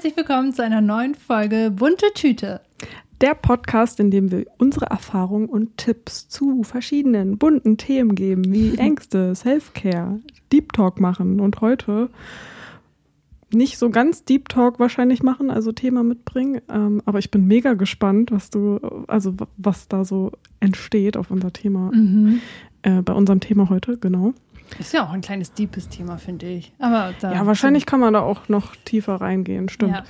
herzlich willkommen zu einer neuen Folge Bunte Tüte. Der Podcast, in dem wir unsere Erfahrungen und Tipps zu verschiedenen bunten Themen geben, wie Ängste, Self-Care, Deep Talk machen und heute nicht so ganz Deep Talk wahrscheinlich machen, also Thema mitbringen. Ähm, aber ich bin mega gespannt, was du, also was da so entsteht auf unser Thema, mhm. äh, bei unserem Thema heute, genau. Ist ja auch ein kleines deepes Thema, finde ich. Aber ja, wahrscheinlich kann man da auch noch tiefer reingehen, stimmt. Ja.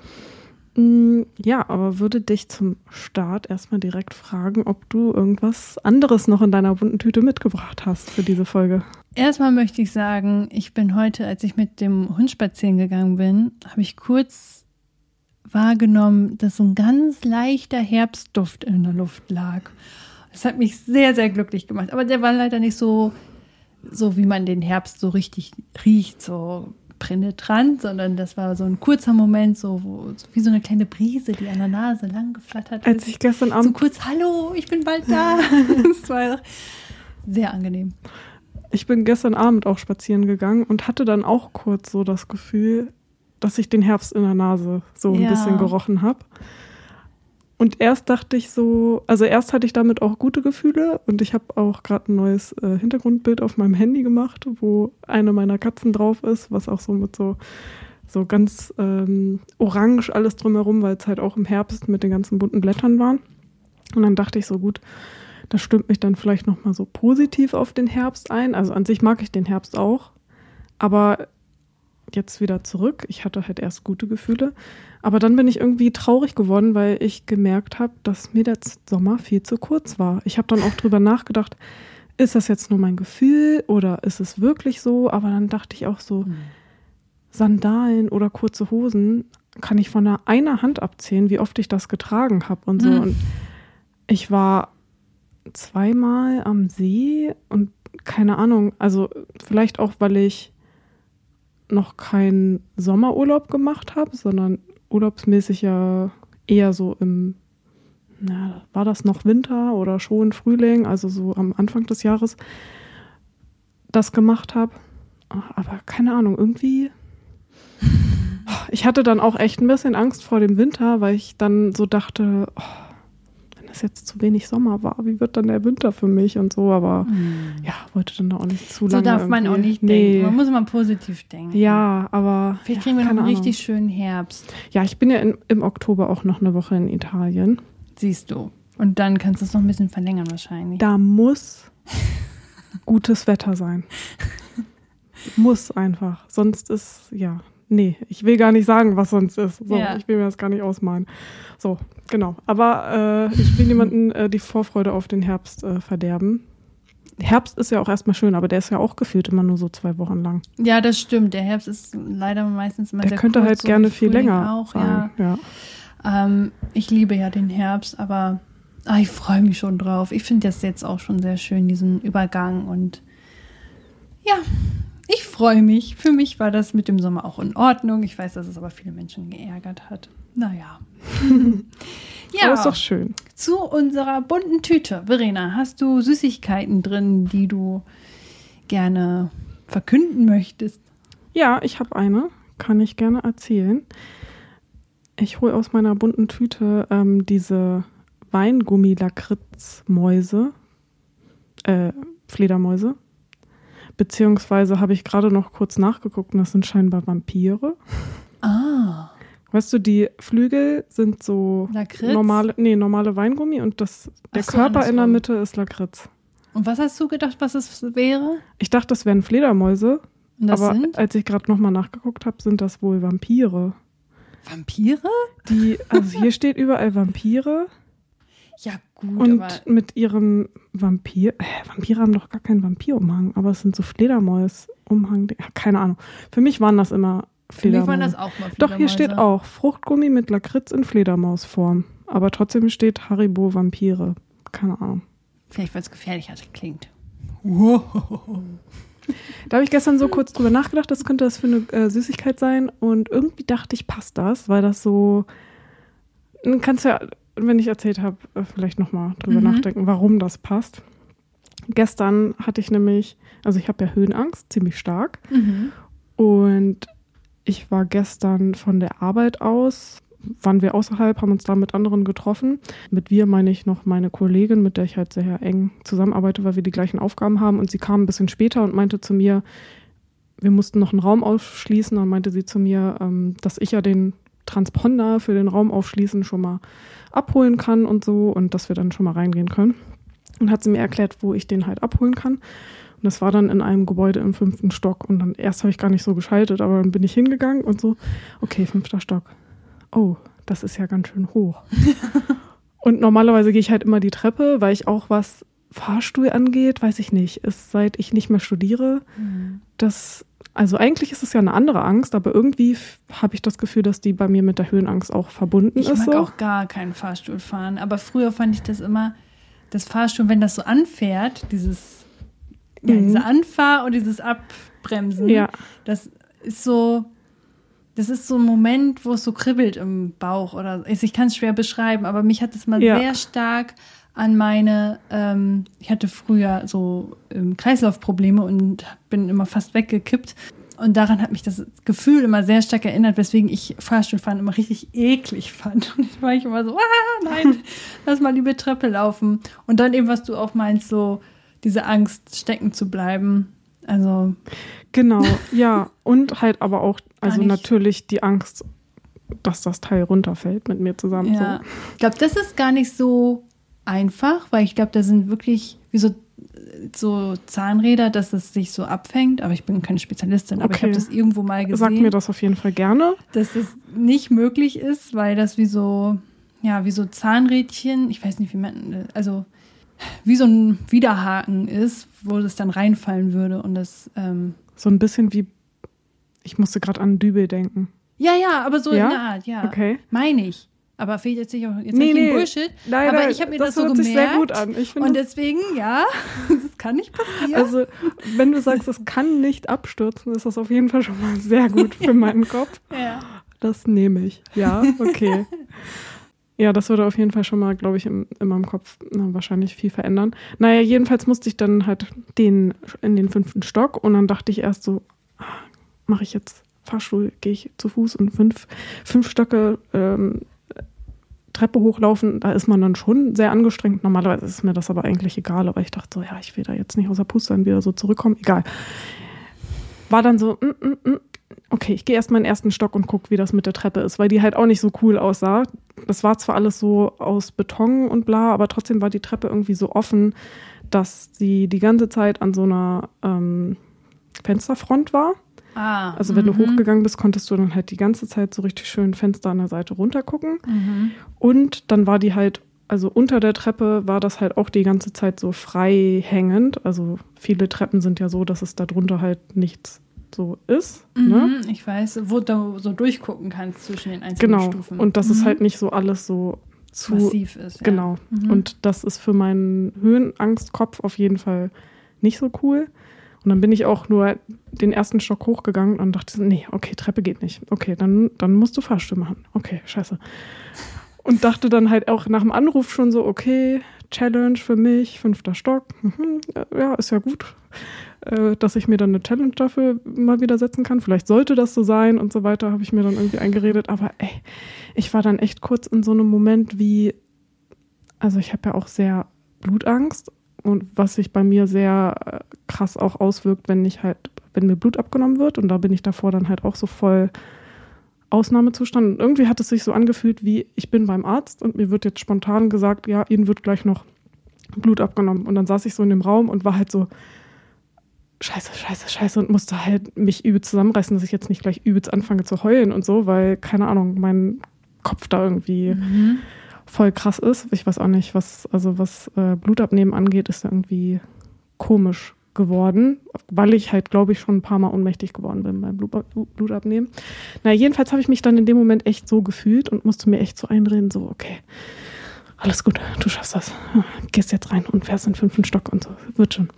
Mm, ja, aber würde dich zum Start erstmal direkt fragen, ob du irgendwas anderes noch in deiner bunten Tüte mitgebracht hast für diese Folge. Erstmal möchte ich sagen, ich bin heute, als ich mit dem Hund spazieren gegangen bin, habe ich kurz wahrgenommen, dass so ein ganz leichter Herbstduft in der Luft lag. Das hat mich sehr, sehr glücklich gemacht. Aber der war leider nicht so so wie man den Herbst so richtig riecht, so penetrant, sondern das war so ein kurzer Moment, so wo, wie so eine kleine Brise, die an der Nase lang geflattert Als ich gestern Abend so kurz Hallo, ich bin bald da. das war sehr angenehm. Ich bin gestern Abend auch spazieren gegangen und hatte dann auch kurz so das Gefühl, dass ich den Herbst in der Nase so ein ja. bisschen gerochen habe. Und erst dachte ich so, also erst hatte ich damit auch gute Gefühle und ich habe auch gerade ein neues äh, Hintergrundbild auf meinem Handy gemacht, wo eine meiner Katzen drauf ist, was auch so mit so, so ganz ähm, orange alles drumherum, weil es halt auch im Herbst mit den ganzen bunten Blättern waren. Und dann dachte ich so, gut, das stimmt mich dann vielleicht nochmal so positiv auf den Herbst ein. Also an sich mag ich den Herbst auch, aber jetzt wieder zurück. Ich hatte halt erst gute Gefühle. Aber dann bin ich irgendwie traurig geworden, weil ich gemerkt habe, dass mir der Sommer viel zu kurz war. Ich habe dann auch drüber nachgedacht, ist das jetzt nur mein Gefühl oder ist es wirklich so? Aber dann dachte ich auch so, mhm. Sandalen oder kurze Hosen kann ich von einer Hand abzählen, wie oft ich das getragen habe und so. Mhm. Und ich war zweimal am See und keine Ahnung, also vielleicht auch, weil ich noch keinen Sommerurlaub gemacht habe, sondern urlaubsmäßig ja eher so im, na, war das noch Winter oder schon Frühling, also so am Anfang des Jahres, das gemacht habe. Aber keine Ahnung, irgendwie. Ich hatte dann auch echt ein bisschen Angst vor dem Winter, weil ich dann so dachte, oh, es jetzt zu wenig Sommer war, wie wird dann der Winter für mich und so, aber mm. ja, wollte dann auch nicht zu lange. So darf man auch nicht nee. denken. Man muss immer positiv denken. Ja, aber. Vielleicht kriegen wir noch einen richtig schönen Herbst. Ja, ich bin ja in, im Oktober auch noch eine Woche in Italien. Siehst du. Und dann kannst du es noch ein bisschen verlängern wahrscheinlich. Da muss gutes Wetter sein. muss einfach. Sonst ist, ja, nee, ich will gar nicht sagen, was sonst ist. So, ja. Ich will mir das gar nicht ausmalen. So, genau. Aber äh, ich will niemanden äh, die Vorfreude auf den Herbst äh, verderben. Herbst ist ja auch erstmal schön, aber der ist ja auch gefühlt immer nur so zwei Wochen lang. Ja, das stimmt. Der Herbst ist leider meistens immer der sehr könnte kurz, halt so gerne viel länger auch, sein. Ja. ja. Ähm, ich liebe ja den Herbst, aber ach, ich freue mich schon drauf. Ich finde das jetzt auch schon sehr schön, diesen Übergang und ja, ich freue mich. Für mich war das mit dem Sommer auch in Ordnung. Ich weiß, dass es aber viele Menschen geärgert hat. Naja. ja. Aber ist doch schön. Zu unserer bunten Tüte. Verena, hast du Süßigkeiten drin, die du gerne verkünden möchtest? Ja, ich habe eine. Kann ich gerne erzählen. Ich hole aus meiner bunten Tüte ähm, diese Weingummi-Lakritz-Mäuse. Äh, Fledermäuse. Beziehungsweise habe ich gerade noch kurz nachgeguckt und das sind scheinbar Vampire. Ah. Weißt du, die Flügel sind so Lakritz? normale, nee, normale Weingummi und das, der so, Körper in der Mitte ist Lakritz. Und was hast du gedacht, was es wäre? Ich dachte, das wären Fledermäuse. Und das aber sind? als ich gerade nochmal nachgeguckt habe, sind das wohl Vampire. Vampire? Die, also hier steht überall Vampire. Ja, gut. Und mit ihrem Vampir. Äh, Vampire haben doch gar keinen Vampirumhang, aber es sind so Fledermaus-Umhang. Ja, keine Ahnung. Für mich waren das immer Fledermäuse. Für mich waren das auch mal Fledermäuse. Doch, hier steht auch Fruchtgummi mit Lakritz in Fledermausform. Aber trotzdem steht Haribo Vampire. Keine Ahnung. Vielleicht, weil es gefährlicher klingt. Da habe ich gestern so kurz drüber nachgedacht, das könnte das für eine äh, Süßigkeit sein. Und irgendwie dachte ich, passt das, weil das so. Kannst du ja wenn ich erzählt habe, äh, vielleicht nochmal drüber mhm. nachdenken, warum das passt. Gestern hatte ich nämlich, also ich habe ja Höhenangst, ziemlich stark. Mhm. Und ich war gestern von der Arbeit aus, waren wir außerhalb, haben uns da mit anderen getroffen. Mit wir meine ich noch meine Kollegin, mit der ich halt sehr eng zusammenarbeite, weil wir die gleichen Aufgaben haben. Und sie kam ein bisschen später und meinte zu mir, wir mussten noch einen Raum aufschließen. Dann meinte sie zu mir, ähm, dass ich ja den Transponder für den Raum aufschließen schon mal abholen kann und so und dass wir dann schon mal reingehen können. Und hat sie mir erklärt, wo ich den halt abholen kann. Und das war dann in einem Gebäude im fünften Stock. Und dann erst habe ich gar nicht so geschaltet, aber dann bin ich hingegangen und so, okay, fünfter Stock. Oh, das ist ja ganz schön hoch. und normalerweise gehe ich halt immer die Treppe, weil ich auch was Fahrstuhl angeht, weiß ich nicht. Ist seit ich nicht mehr studiere, mhm. das also eigentlich ist es ja eine andere Angst, aber irgendwie habe ich das Gefühl, dass die bei mir mit der Höhenangst auch verbunden ich ist. Ich mag so. auch gar keinen Fahrstuhl fahren. Aber früher fand ich das immer, das Fahrstuhl, wenn das so anfährt, dieses ja, mhm. diese Anfahr- und dieses Abbremsen, ja. das ist so, das ist so ein Moment, wo es so kribbelt im Bauch oder ich kann es schwer beschreiben, aber mich hat es mal ja. sehr stark an meine, ähm, ich hatte früher so ähm, Kreislaufprobleme und bin immer fast weggekippt. Und daran hat mich das Gefühl immer sehr stark erinnert, weswegen ich Fahrstuhlfahren immer richtig eklig fand. Und ich war ich immer so, ah, nein, lass mal die Treppe laufen. Und dann eben, was du auch meinst, so diese Angst stecken zu bleiben. Also. Genau, ja. Und halt aber auch, also natürlich die Angst, dass das Teil runterfällt mit mir zusammen. Ja. So. Ich glaube, das ist gar nicht so einfach, weil ich glaube, da sind wirklich wie so, so Zahnräder, dass es sich so abfängt. Aber ich bin keine Spezialistin, aber okay. ich habe das irgendwo mal gesehen. Sag mir das auf jeden Fall gerne. Dass das nicht möglich ist, weil das wie so, ja, wie so Zahnrädchen, ich weiß nicht, wie man, also wie so ein Widerhaken ist, wo das dann reinfallen würde und das. Ähm so ein bisschen wie, ich musste gerade an Dübel denken. Ja, ja, aber so ja? in der Art, ja. Okay. Meine ich. Aber fehlt jetzt nicht auch jetzt nee, nee. Bullshit. Nein, aber nein, ich habe mir das, das so gemerkt. Sich sehr gut an. Ich und deswegen, ja, das kann nicht passieren. Also, wenn du sagst, es kann nicht abstürzen, ist das auf jeden Fall schon mal sehr gut für meinen Kopf. ja. Das nehme ich. Ja, okay. Ja, das würde auf jeden Fall schon mal, glaube ich, in, in meinem Kopf na, wahrscheinlich viel verändern. Naja, jedenfalls musste ich dann halt den in den fünften Stock und dann dachte ich erst so, ah, mache ich jetzt Fahrstuhl, gehe ich zu Fuß und fünf, fünf Stöcke ähm, Treppe hochlaufen, da ist man dann schon sehr angestrengt. Normalerweise ist mir das aber eigentlich egal, aber ich dachte so, ja, ich will da jetzt nicht aus der Puste dann wieder so zurückkommen. Egal. War dann so, mm, mm, mm, okay, ich gehe erst mal in den ersten Stock und gucke, wie das mit der Treppe ist, weil die halt auch nicht so cool aussah. Das war zwar alles so aus Beton und bla, aber trotzdem war die Treppe irgendwie so offen, dass sie die ganze Zeit an so einer ähm, Fensterfront war. Ah, also wenn -hmm. du mhm. hochgegangen bist, konntest du dann halt die ganze Zeit so richtig schön Fenster an der Seite runtergucken. Mhm. Und dann war die halt, also unter der Treppe war das halt auch die ganze Zeit so frei hängend. Also viele Treppen sind ja so, dass es darunter halt nichts so ist. Mhm, ne? Ich weiß, wo du so durchgucken kannst zwischen den einzelnen genau. Stufen. Und dass mhm. es halt nicht so alles so zu massiv ist. Genau. Ja. Mhm. Und das ist für meinen Höhenangstkopf auf jeden Fall nicht so cool. Und dann bin ich auch nur den ersten Stock hochgegangen und dachte, nee, okay, Treppe geht nicht. Okay, dann, dann musst du Fahrstuhl machen. Okay, scheiße. Und dachte dann halt auch nach dem Anruf schon so, okay, Challenge für mich, fünfter Stock. Mhm, ja, ist ja gut äh, dass ich mir dann eine Challenge dafür mal wieder setzen kann. Vielleicht sollte das so sein und so weiter, habe ich mir dann irgendwie eingeredet. Aber ey, ich war dann echt kurz in so einem Moment wie, also ich habe ja auch sehr Blutangst und was sich bei mir sehr äh, krass auch auswirkt, wenn ich halt, wenn mir Blut abgenommen wird und da bin ich davor dann halt auch so voll Ausnahmezustand. Und irgendwie hat es sich so angefühlt, wie ich bin beim Arzt und mir wird jetzt spontan gesagt, ja, Ihnen wird gleich noch Blut abgenommen. Und dann saß ich so in dem Raum und war halt so, scheiße, scheiße, scheiße und musste halt mich übelst zusammenreißen, dass ich jetzt nicht gleich übelst anfange zu heulen und so, weil, keine Ahnung, mein Kopf da irgendwie mhm. Voll krass ist. Ich weiß auch nicht, was, also was äh, Blutabnehmen angeht, ist irgendwie komisch geworden, weil ich halt, glaube ich, schon ein paar Mal ohnmächtig geworden bin beim Blut, Blutabnehmen. Na, jedenfalls habe ich mich dann in dem Moment echt so gefühlt und musste mir echt so einreden, so, okay, alles gut, du schaffst das. Gehst jetzt rein und fährst in den fünften Stock und so. Wird schon.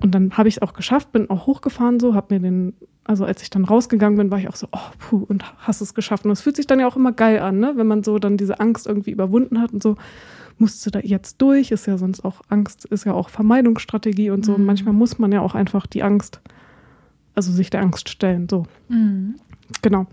Und dann habe ich es auch geschafft, bin auch hochgefahren so, habe mir den, also als ich dann rausgegangen bin, war ich auch so, oh, puh, und hast es geschafft. Und es fühlt sich dann ja auch immer geil an, ne? wenn man so dann diese Angst irgendwie überwunden hat und so, musste da jetzt durch, ist ja sonst auch Angst, ist ja auch Vermeidungsstrategie und so. Mhm. Und manchmal muss man ja auch einfach die Angst, also sich der Angst stellen, so. Mhm. Genau.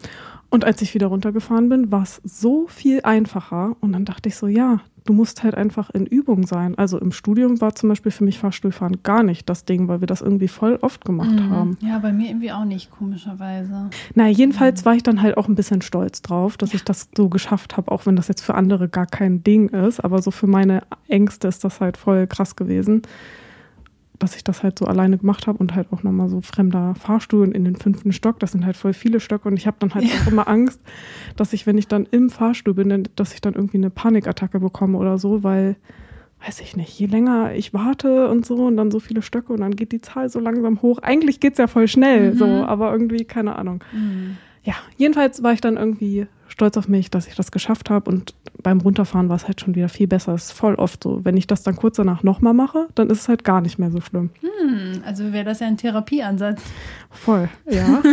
Und als ich wieder runtergefahren bin, war es so viel einfacher. Und dann dachte ich so, ja, du musst halt einfach in Übung sein. Also im Studium war zum Beispiel für mich Fahrstuhlfahren gar nicht das Ding, weil wir das irgendwie voll oft gemacht mhm. haben. Ja, bei mir irgendwie auch nicht, komischerweise. Na, jedenfalls mhm. war ich dann halt auch ein bisschen stolz drauf, dass ja. ich das so geschafft habe, auch wenn das jetzt für andere gar kein Ding ist. Aber so für meine Ängste ist das halt voll krass gewesen dass ich das halt so alleine gemacht habe und halt auch nochmal so fremder Fahrstuhl in den fünften Stock. Das sind halt voll viele Stöcke und ich habe dann halt ja. auch immer Angst, dass ich, wenn ich dann im Fahrstuhl bin, dass ich dann irgendwie eine Panikattacke bekomme oder so, weil, weiß ich nicht, je länger ich warte und so und dann so viele Stöcke und dann geht die Zahl so langsam hoch. Eigentlich geht es ja voll schnell, mhm. so, aber irgendwie, keine Ahnung. Mhm. Ja, jedenfalls war ich dann irgendwie stolz auf mich, dass ich das geschafft habe. Und beim Runterfahren war es halt schon wieder viel besser. Es ist voll oft so. Wenn ich das dann kurz danach nochmal mache, dann ist es halt gar nicht mehr so schlimm. Hm, also wäre das ja ein Therapieansatz. Voll, ja.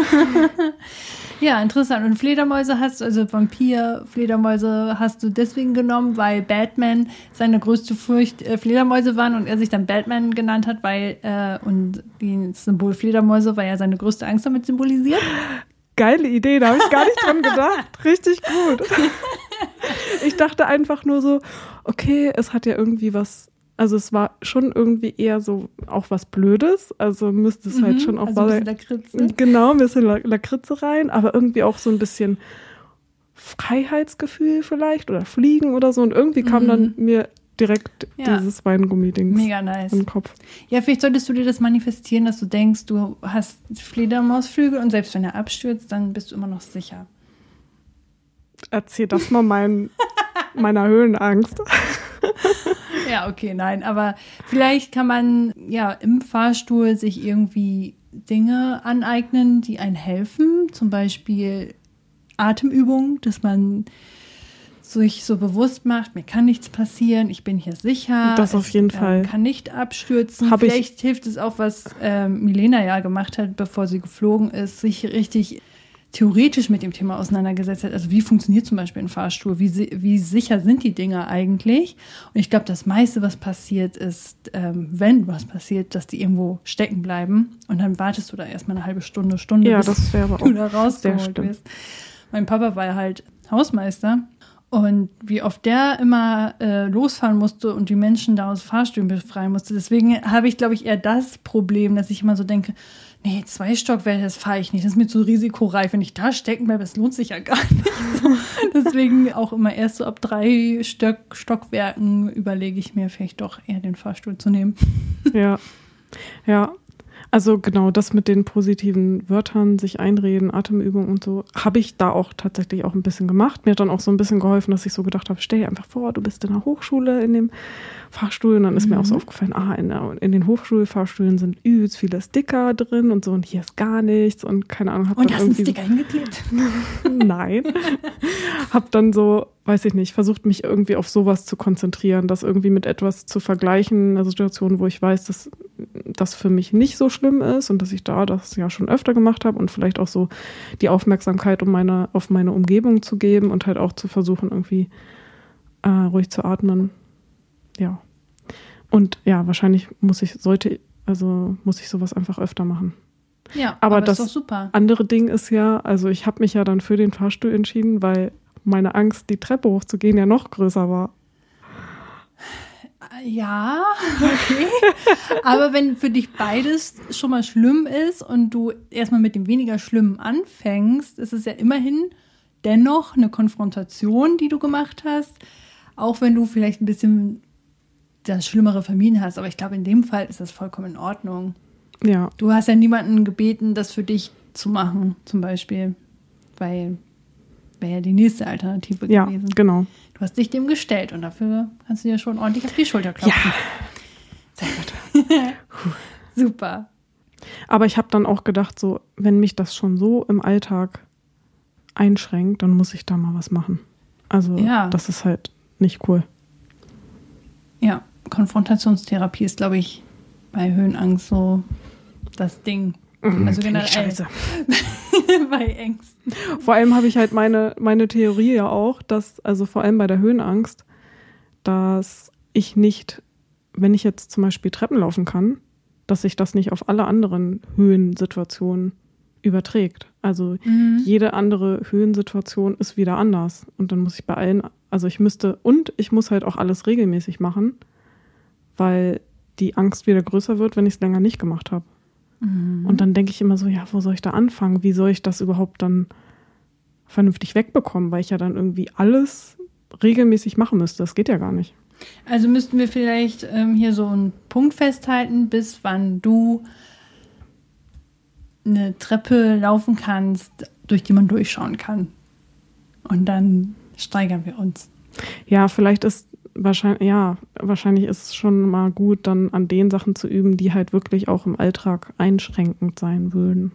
ja, interessant. Und Fledermäuse hast du, also Vampir, Fledermäuse hast du deswegen genommen, weil Batman seine größte Furcht äh, Fledermäuse waren und er sich dann Batman genannt hat, weil, äh, und das Symbol Fledermäuse, weil er seine größte Angst damit symbolisiert geile Idee, da habe ich gar nicht dran gedacht. Richtig gut. Ich dachte einfach nur so, okay, es hat ja irgendwie was, also es war schon irgendwie eher so auch was Blödes, also müsste es halt mhm, halt schon auch also ein bisschen Lakritze. Genau, ein bisschen Lakritze rein, aber irgendwie auch so ein bisschen Freiheitsgefühl vielleicht oder Fliegen oder so und irgendwie kam mhm. dann mir direkt ja. dieses Weingummi-Ding Mega nice. im Kopf. Ja, vielleicht solltest du dir das manifestieren, dass du denkst, du hast Fledermausflügel und selbst wenn er abstürzt, dann bist du immer noch sicher. Erzähl das mal mein, meiner Höhenangst. ja, okay, nein, aber vielleicht kann man ja im Fahrstuhl sich irgendwie Dinge aneignen, die einen helfen, zum Beispiel Atemübungen, dass man sich so bewusst macht, mir kann nichts passieren, ich bin hier sicher. Das auf jeden ich, Fall. kann nicht abstürzen. Hab Vielleicht hilft es auch, was ähm, Milena ja gemacht hat, bevor sie geflogen ist, sich richtig theoretisch mit dem Thema auseinandergesetzt hat. Also wie funktioniert zum Beispiel ein Fahrstuhl? Wie, wie sicher sind die Dinge eigentlich? Und ich glaube, das meiste, was passiert, ist, ähm, wenn was passiert, dass die irgendwo stecken bleiben. Und dann wartest du da erstmal eine halbe Stunde, Stunde, ja, bis das du da rausgeholt bist. Mein Papa war halt Hausmeister und wie oft der immer äh, losfahren musste und die Menschen da aus Fahrstühlen befreien musste. Deswegen habe ich, glaube ich, eher das Problem, dass ich immer so denke, nee, zwei Stockwerke, das fahre ich nicht. Das ist mir zu risikoreich. Wenn ich da stecken bleibe, das lohnt sich ja gar nicht. Deswegen auch immer erst so ab drei Stock Stockwerken überlege ich mir vielleicht doch eher den Fahrstuhl zu nehmen. Ja. Ja, also genau das mit den positiven Wörtern, sich einreden, Atemübungen und so, habe ich da auch tatsächlich auch ein bisschen gemacht. Mir hat dann auch so ein bisschen geholfen, dass ich so gedacht habe, stell dir einfach vor, du bist in der Hochschule in dem Fahrstuhl und dann ist mhm. mir auch so mhm. aufgefallen, ah, in, der, in den Hochschulfahrstühlen sind übelst viele Sticker drin und so und hier ist gar nichts und keine Ahnung. Hab und hast du einen Sticker hingeklebt? Nein. hab dann so weiß ich nicht, versucht mich irgendwie auf sowas zu konzentrieren, das irgendwie mit etwas zu vergleichen, eine Situation, wo ich weiß, dass das für mich nicht so schlimm ist und dass ich da das ja schon öfter gemacht habe und vielleicht auch so die Aufmerksamkeit um meine, auf meine Umgebung zu geben und halt auch zu versuchen, irgendwie äh, ruhig zu atmen. Ja. Und ja, wahrscheinlich muss ich, sollte, also muss ich sowas einfach öfter machen. Ja, aber, aber das andere Ding ist ja, also ich habe mich ja dann für den Fahrstuhl entschieden, weil meine Angst, die Treppe hochzugehen, ja noch größer war. Ja, okay. Aber wenn für dich beides schon mal schlimm ist und du erstmal mit dem weniger Schlimmen anfängst, ist es ja immerhin dennoch eine Konfrontation, die du gemacht hast. Auch wenn du vielleicht ein bisschen das Schlimmere vermieden hast. Aber ich glaube, in dem Fall ist das vollkommen in Ordnung. Ja. Du hast ja niemanden gebeten, das für dich zu machen, zum Beispiel. Weil wäre ja die nächste Alternative ja, gewesen. Ja, genau. Du hast dich dem gestellt und dafür kannst du dir schon ordentlich auf die Schulter klopfen. Ja. Sehr gut. Super. Aber ich habe dann auch gedacht, so, wenn mich das schon so im Alltag einschränkt, dann muss ich da mal was machen. Also, ja. das ist halt nicht cool. Ja, Konfrontationstherapie ist, glaube ich, bei Höhenangst so das Ding. Mhm, also generell. Scheiße. bei Ängsten. Vor allem habe ich halt meine, meine Theorie ja auch, dass, also vor allem bei der Höhenangst, dass ich nicht, wenn ich jetzt zum Beispiel Treppen laufen kann, dass ich das nicht auf alle anderen Höhensituationen überträgt. Also mhm. jede andere Höhensituation ist wieder anders. Und dann muss ich bei allen, also ich müsste, und ich muss halt auch alles regelmäßig machen, weil die Angst wieder größer wird, wenn ich es länger nicht gemacht habe. Mhm. Und dann denke ich immer so, ja, wo soll ich da anfangen? Wie soll ich das überhaupt dann vernünftig wegbekommen? Weil ich ja dann irgendwie alles regelmäßig machen müsste. Das geht ja gar nicht. Also müssten wir vielleicht ähm, hier so einen Punkt festhalten, bis wann du eine Treppe laufen kannst, durch die man durchschauen kann. Und dann steigern wir uns. Ja, vielleicht ist wahrscheinlich, ja, wahrscheinlich ist es schon mal gut, dann an den Sachen zu üben, die halt wirklich auch im Alltag einschränkend sein würden.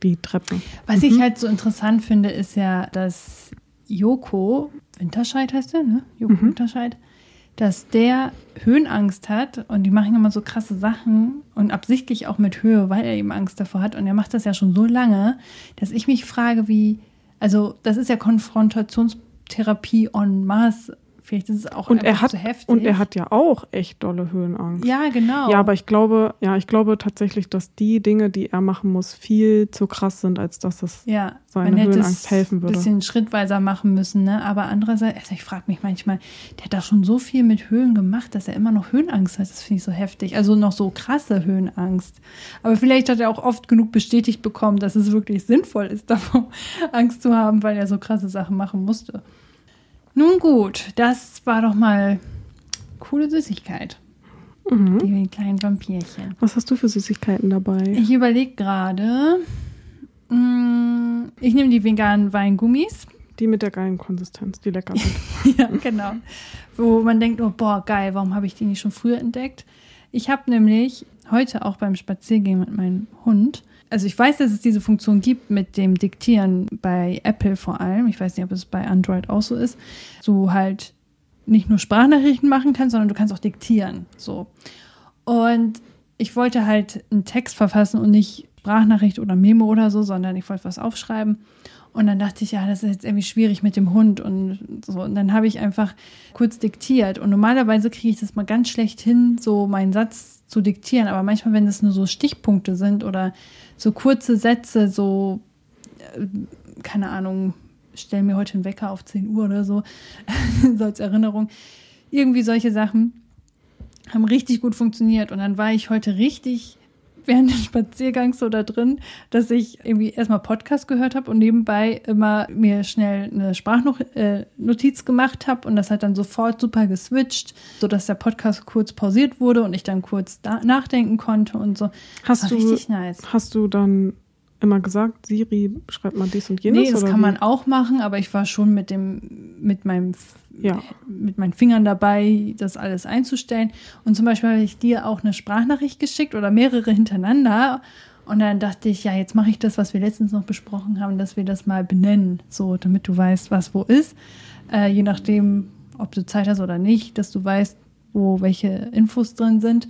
Wie Treppen. Was mhm. ich halt so interessant finde, ist ja, dass Joko, Winterscheid heißt der, ne? Joko mhm. Winterscheid, dass der Höhenangst hat und die machen immer so krasse Sachen und absichtlich auch mit Höhe, weil er eben Angst davor hat. Und er macht das ja schon so lange, dass ich mich frage, wie, also das ist ja Konfrontationstherapie en masse Vielleicht ist es auch und er hat, zu heftig. Und er hat ja auch echt dolle Höhenangst. Ja, genau. Ja, aber ich glaube, ja, ich glaube tatsächlich, dass die Dinge, die er machen muss, viel zu krass sind, als dass es ja, seine Höhenangst helfen würde. Ein bisschen schrittweiser machen müssen, ne? Aber andererseits, also ich frage mich manchmal, der hat da schon so viel mit Höhen gemacht, dass er immer noch Höhenangst hat. Das finde ich so heftig. Also noch so krasse Höhenangst. Aber vielleicht hat er auch oft genug bestätigt bekommen, dass es wirklich sinnvoll ist, davor Angst zu haben, weil er so krasse Sachen machen musste. Nun gut, das war doch mal coole Süßigkeit. Mhm. Die kleinen Vampirchen. Was hast du für Süßigkeiten dabei? Ich überlege gerade. Mm, ich nehme die veganen Weingummis. Die mit der geilen Konsistenz, die lecker sind. ja, genau. Wo man denkt, oh, boah, geil, warum habe ich die nicht schon früher entdeckt? Ich habe nämlich heute auch beim Spaziergehen mit meinem Hund also ich weiß, dass es diese Funktion gibt mit dem Diktieren bei Apple vor allem. Ich weiß nicht, ob es bei Android auch so ist. Du halt nicht nur Sprachnachrichten machen kannst, sondern du kannst auch diktieren. So. Und ich wollte halt einen Text verfassen und nicht Sprachnachricht oder Memo oder so, sondern ich wollte was aufschreiben. Und dann dachte ich, ja, das ist jetzt irgendwie schwierig mit dem Hund und so. Und dann habe ich einfach kurz diktiert. Und normalerweise kriege ich das mal ganz schlecht hin, so meinen Satz zu diktieren. Aber manchmal, wenn das nur so Stichpunkte sind oder so kurze Sätze, so, äh, keine Ahnung, stell mir heute einen Wecker auf 10 Uhr oder so, so als Erinnerung. Irgendwie solche Sachen haben richtig gut funktioniert. Und dann war ich heute richtig während des Spaziergangs so da drin, dass ich irgendwie erstmal Podcast gehört habe und nebenbei immer mir schnell eine Sprachnotiz äh, gemacht habe und das hat dann sofort super geswitcht, sodass der Podcast kurz pausiert wurde und ich dann kurz nachdenken konnte und so. Hast du, richtig nice. Hast du dann immer gesagt, Siri, schreibt mal dies und jenes? Nee, das kann wie? man auch machen, aber ich war schon mit dem, mit meinem, ja. mit meinen Fingern dabei, das alles einzustellen. Und zum Beispiel habe ich dir auch eine Sprachnachricht geschickt oder mehrere hintereinander. Und dann dachte ich, ja, jetzt mache ich das, was wir letztens noch besprochen haben, dass wir das mal benennen, so, damit du weißt, was wo ist. Äh, je nachdem, ob du Zeit hast oder nicht, dass du weißt, wo welche Infos drin sind.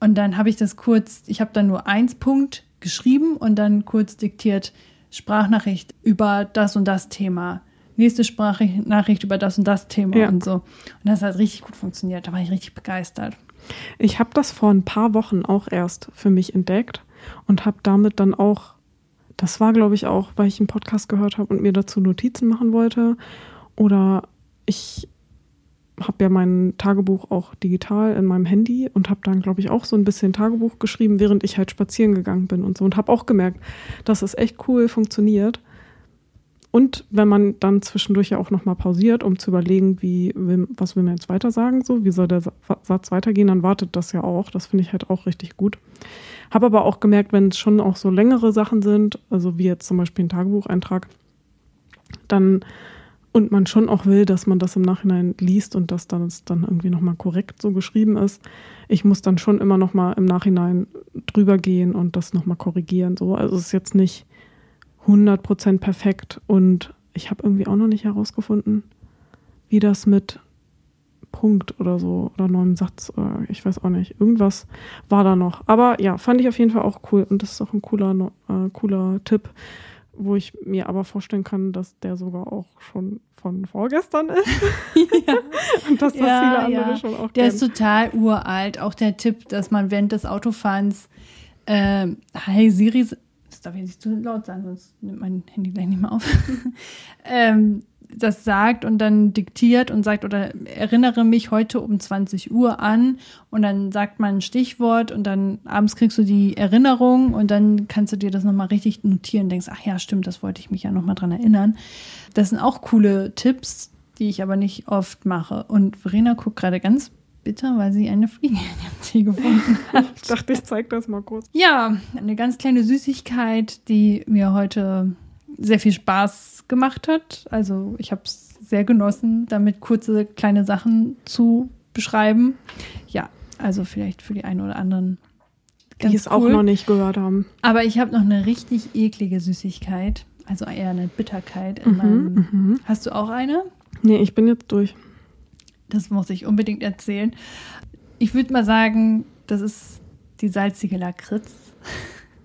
Und dann habe ich das kurz, ich habe dann nur eins Punkt geschrieben und dann kurz diktiert Sprachnachricht über das und das Thema. Nächste Sprachnachricht über das und das Thema ja. und so. Und das hat richtig gut funktioniert. Da war ich richtig begeistert. Ich habe das vor ein paar Wochen auch erst für mich entdeckt und habe damit dann auch, das war glaube ich auch, weil ich einen Podcast gehört habe und mir dazu Notizen machen wollte. Oder ich habe ja mein Tagebuch auch digital in meinem Handy und habe dann, glaube ich, auch so ein bisschen Tagebuch geschrieben, während ich halt spazieren gegangen bin und so. Und habe auch gemerkt, dass es echt cool funktioniert. Und wenn man dann zwischendurch ja auch nochmal pausiert, um zu überlegen, wie, was will man jetzt weiter sagen, so, wie soll der Satz weitergehen, dann wartet das ja auch. Das finde ich halt auch richtig gut. Habe aber auch gemerkt, wenn es schon auch so längere Sachen sind, also wie jetzt zum Beispiel ein Tagebucheintrag, dann und man schon auch will, dass man das im Nachhinein liest und dass das dann irgendwie nochmal korrekt so geschrieben ist. Ich muss dann schon immer nochmal im Nachhinein drüber gehen und das nochmal korrigieren. So. Also es ist jetzt nicht 100% perfekt und ich habe irgendwie auch noch nicht herausgefunden, wie das mit Punkt oder so oder neuem Satz, oder ich weiß auch nicht. Irgendwas war da noch. Aber ja, fand ich auf jeden Fall auch cool und das ist auch ein cooler, äh, cooler Tipp wo ich mir aber vorstellen kann, dass der sogar auch schon von vorgestern ist. ja. Und dass das ja, viele andere ja. schon auch Der kennen. ist total uralt. Auch der Tipp, dass man während des Autofahrens äh, Hi Siri darf ich nicht zu laut sagen, sonst nimmt mein Handy gleich nicht mehr auf, ähm, das sagt und dann diktiert und sagt oder erinnere mich heute um 20 Uhr an und dann sagt man ein Stichwort und dann abends kriegst du die Erinnerung und dann kannst du dir das nochmal richtig notieren und denkst, ach ja, stimmt, das wollte ich mich ja nochmal dran erinnern. Das sind auch coole Tipps, die ich aber nicht oft mache. Und Verena guckt gerade ganz bitter, weil sie eine Fliege in ihrem Tee gefunden hat. ich dachte, ich zeig das mal kurz. Ja, eine ganz kleine Süßigkeit, die mir heute sehr viel Spaß gemacht hat. Also ich habe es sehr genossen, damit kurze kleine Sachen zu beschreiben. Ja, also vielleicht für die einen oder anderen. Die es cool. auch noch nicht gehört haben. Aber ich habe noch eine richtig eklige Süßigkeit, also eher eine Bitterkeit in mhm, meinem. Mhm. Hast du auch eine? Nee, ich bin jetzt durch. Das muss ich unbedingt erzählen. Ich würde mal sagen, das ist die salzige Lakritz.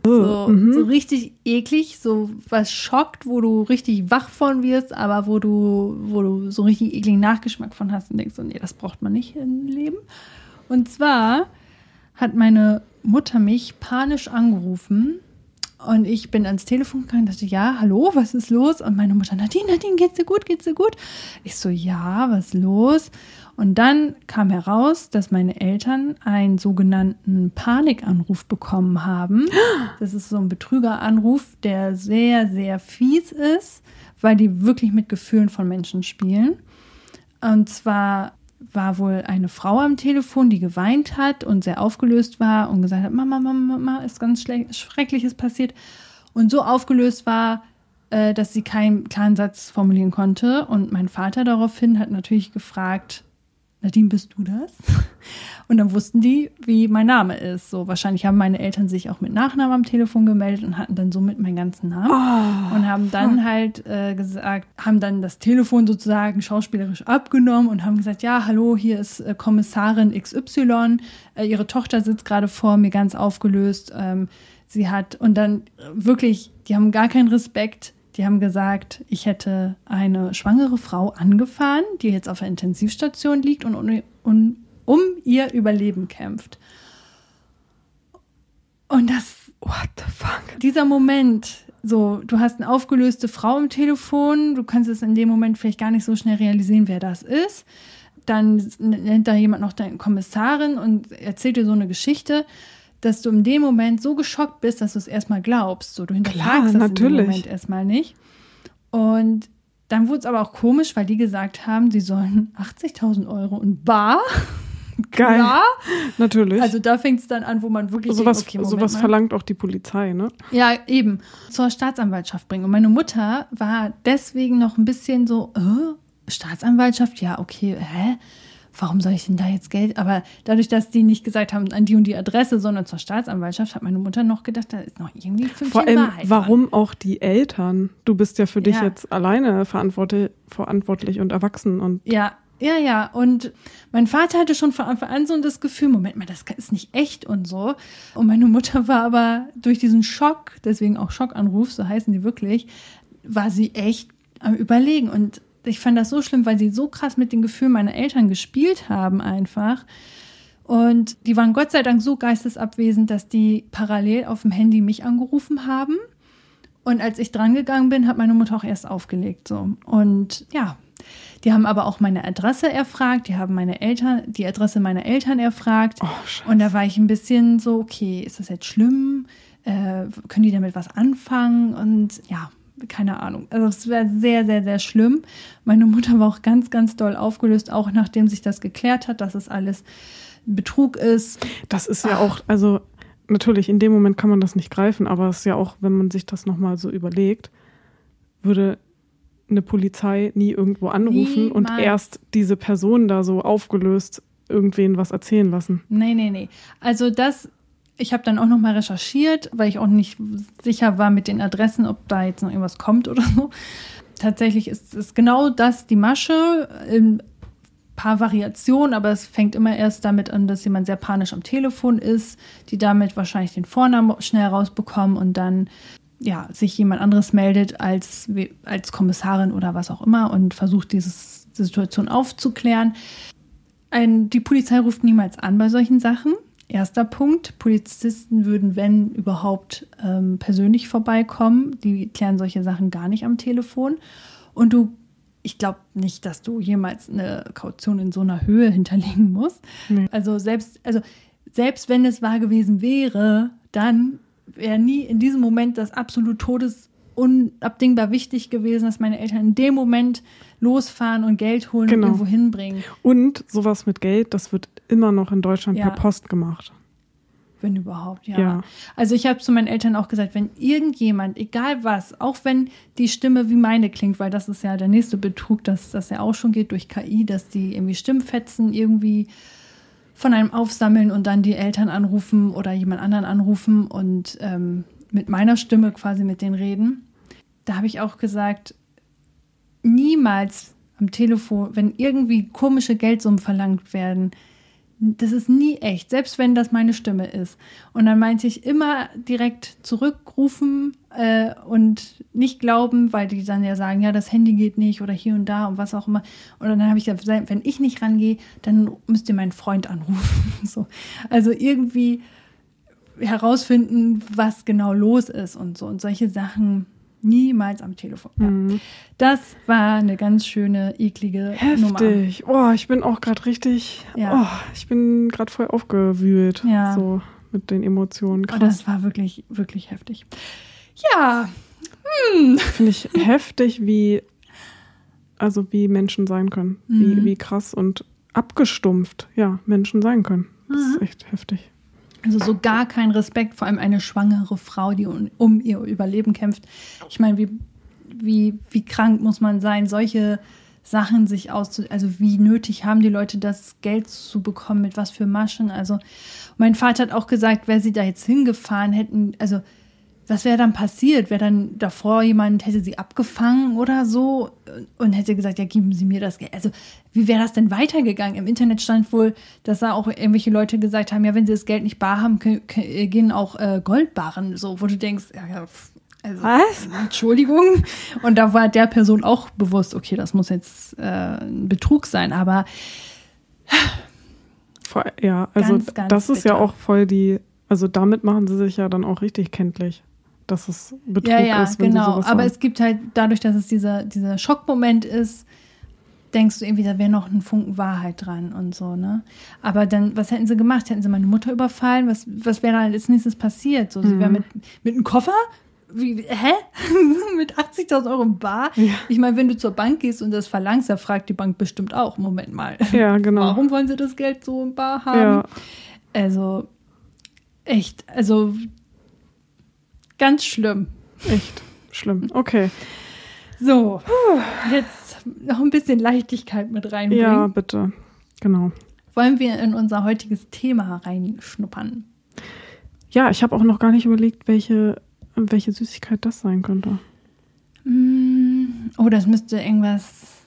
Oh, so, mhm. so richtig eklig, so was schockt, wo du richtig wach von wirst, aber wo du, wo du so richtig ekligen Nachgeschmack von hast und denkst, so, nee, das braucht man nicht im Leben. Und zwar hat meine Mutter mich panisch angerufen und ich bin ans Telefon gegangen dachte, ja, hallo, was ist los? Und meine Mutter, Nadine, Nadine, geht's dir gut, geht's dir gut? Ich so, ja, was ist los? Und dann kam heraus, dass meine Eltern einen sogenannten Panikanruf bekommen haben. Das ist so ein Betrügeranruf, der sehr, sehr fies ist, weil die wirklich mit Gefühlen von Menschen spielen. Und zwar war wohl eine Frau am Telefon, die geweint hat und sehr aufgelöst war und gesagt hat, Mama, Mama, Mama, ist ganz Schreckliches passiert. Und so aufgelöst war, äh, dass sie keinen klaren Satz formulieren konnte. Und mein Vater daraufhin hat natürlich gefragt, Nadine, bist du das? Und dann wussten die, wie mein Name ist. So wahrscheinlich haben meine Eltern sich auch mit Nachnamen am Telefon gemeldet und hatten dann somit meinen ganzen Namen oh. und haben dann halt äh, gesagt, haben dann das Telefon sozusagen schauspielerisch abgenommen und haben gesagt, ja, hallo, hier ist äh, Kommissarin XY, äh, ihre Tochter sitzt gerade vor mir, ganz aufgelöst. Ähm, sie hat und dann wirklich, die haben gar keinen Respekt die haben gesagt, ich hätte eine schwangere Frau angefahren, die jetzt auf der Intensivstation liegt und um, um, um ihr Überleben kämpft. Und das, what the fuck? Dieser Moment, so, du hast eine aufgelöste Frau im Telefon, du kannst es in dem Moment vielleicht gar nicht so schnell realisieren, wer das ist. Dann nennt da jemand noch deine Kommissarin und erzählt dir so eine Geschichte dass du in dem Moment so geschockt bist, dass du es erstmal glaubst. So, du hinterfragst Klar, das in dem Moment erstmal nicht. Und dann wurde es aber auch komisch, weil die gesagt haben, sie sollen 80.000 Euro in Bar. Geil. Klar. Natürlich. Also da fängt es dann an, wo man wirklich. Sowas, denkt, okay, sowas verlangt auch die Polizei, ne? Ja, eben. Zur Staatsanwaltschaft bringen. Und meine Mutter war deswegen noch ein bisschen so, äh, Staatsanwaltschaft, ja, okay, hä? Warum soll ich denn da jetzt Geld? Aber dadurch, dass die nicht gesagt haben, an die und die Adresse, sondern zur Staatsanwaltschaft, hat meine Mutter noch gedacht, da ist noch irgendwie fünf Vor allem, Wahrheit warum dran. auch die Eltern? Du bist ja für dich ja. jetzt alleine verantwortlich, verantwortlich und erwachsen und. Ja, ja, ja. Und mein Vater hatte schon von Anfang an so das Gefühl, Moment mal, das ist nicht echt und so. Und meine Mutter war aber durch diesen Schock, deswegen auch Schockanruf, so heißen die wirklich, war sie echt am Überlegen. Und ich fand das so schlimm, weil sie so krass mit den Gefühlen meiner Eltern gespielt haben einfach. Und die waren Gott sei Dank so geistesabwesend, dass die parallel auf dem Handy mich angerufen haben. Und als ich drangegangen bin, hat meine Mutter auch erst aufgelegt. So. Und ja, die haben aber auch meine Adresse erfragt, die haben meine Eltern, die Adresse meiner Eltern erfragt. Oh, und da war ich ein bisschen so, okay, ist das jetzt schlimm? Äh, können die damit was anfangen? Und ja, keine Ahnung. Also es wäre sehr, sehr, sehr schlimm. Meine Mutter war auch ganz, ganz doll aufgelöst, auch nachdem sich das geklärt hat, dass es alles Betrug ist. Das ist ja Ach. auch, also natürlich, in dem Moment kann man das nicht greifen, aber es ist ja auch, wenn man sich das nochmal so überlegt, würde eine Polizei nie irgendwo anrufen Niemals. und erst diese Person da so aufgelöst irgendwen was erzählen lassen. Nee, nee, nee. Also das ich habe dann auch noch mal recherchiert, weil ich auch nicht sicher war mit den Adressen, ob da jetzt noch irgendwas kommt oder so. Tatsächlich ist es genau das die Masche in paar Variationen, aber es fängt immer erst damit an, dass jemand sehr panisch am Telefon ist, die damit wahrscheinlich den Vornamen schnell rausbekommen und dann ja, sich jemand anderes meldet als, als Kommissarin oder was auch immer und versucht, diese Situation aufzuklären. Ein, die Polizei ruft niemals an bei solchen Sachen erster Punkt. Polizisten würden, wenn überhaupt, ähm, persönlich vorbeikommen. Die klären solche Sachen gar nicht am Telefon. Und du, ich glaube nicht, dass du jemals eine Kaution in so einer Höhe hinterlegen musst. Nee. Also selbst, also selbst wenn es wahr gewesen wäre, dann wäre nie in diesem Moment das absolut todesunabdingbar wichtig gewesen, dass meine Eltern in dem Moment losfahren und Geld holen genau. und irgendwo hinbringen. Und sowas mit Geld, das wird immer noch in Deutschland ja. per Post gemacht. Wenn überhaupt, ja. ja. Also ich habe zu meinen Eltern auch gesagt, wenn irgendjemand, egal was, auch wenn die Stimme wie meine klingt, weil das ist ja der nächste Betrug, dass das ja auch schon geht durch KI, dass die irgendwie Stimmfetzen irgendwie von einem aufsammeln und dann die Eltern anrufen oder jemand anderen anrufen und ähm, mit meiner Stimme quasi mit denen reden. Da habe ich auch gesagt, niemals am Telefon, wenn irgendwie komische Geldsummen verlangt werden, das ist nie echt, selbst wenn das meine Stimme ist. Und dann meinte ich immer direkt zurückrufen äh, und nicht glauben, weil die dann ja sagen, ja, das Handy geht nicht oder hier und da und was auch immer. Und dann habe ich gesagt, wenn ich nicht rangehe, dann müsst ihr meinen Freund anrufen. so. Also irgendwie herausfinden, was genau los ist und so. Und solche Sachen Niemals am Telefon. Ja. Mhm. Das war eine ganz schöne, eklige Heftig. Nummer. Oh, ich bin auch gerade richtig, ja. oh, ich bin gerade voll aufgewühlt. Ja. So mit den Emotionen. Krass. Oh, das war wirklich, wirklich heftig. Ja. Hm. Finde ich heftig, wie, also wie Menschen sein können. Mhm. Wie, wie krass und abgestumpft, ja, Menschen sein können. Das mhm. ist echt heftig. Also so gar kein Respekt, vor allem eine schwangere Frau, die um, ihr Überleben kämpft. Ich meine, wie, wie, wie krank muss man sein, solche Sachen sich auszu... Also wie nötig haben die Leute das Geld zu bekommen, mit was für Maschen. Also mein Vater hat auch gesagt, wäre sie da jetzt hingefahren hätten, also was wäre dann passiert? Wäre dann davor jemand, hätte sie abgefangen oder so und hätte gesagt, ja, geben Sie mir das Geld. Also, wie wäre das denn weitergegangen? Im Internet stand wohl, dass da auch irgendwelche Leute gesagt haben, ja, wenn sie das Geld nicht bar haben, können, können, gehen auch äh, Goldbarren, so, wo du denkst, ja, ja, also, Was? Entschuldigung. Und da war der Person auch bewusst, okay, das muss jetzt äh, ein Betrug sein, aber. Ja, also ganz, ganz das ist bitter. ja auch voll die, also damit machen sie sich ja dann auch richtig kenntlich dass es Betrug ja, ja, ist. Wenn genau. Aber haben. es gibt halt dadurch, dass es dieser, dieser Schockmoment ist, denkst du irgendwie, da wäre noch ein Funken Wahrheit dran und so, ne? Aber dann, was hätten sie gemacht? Hätten sie meine Mutter überfallen? Was, was wäre da als nächstes passiert? So, sie mhm. wäre mit, mit einem Koffer? Wie, hä? mit 80.000 Euro im Bar? Ja. Ich meine, wenn du zur Bank gehst und das verlangst, da fragt die Bank bestimmt auch, Moment mal. Ja, genau. Warum wollen sie das Geld so im Bar haben? Ja. Also, echt, also Ganz schlimm. Echt schlimm. Okay. So, jetzt noch ein bisschen Leichtigkeit mit reinbringen. Ja, bitte. Genau. Wollen wir in unser heutiges Thema reinschnuppern? Ja, ich habe auch noch gar nicht überlegt, welche, welche Süßigkeit das sein könnte. Mm, oh, das müsste irgendwas,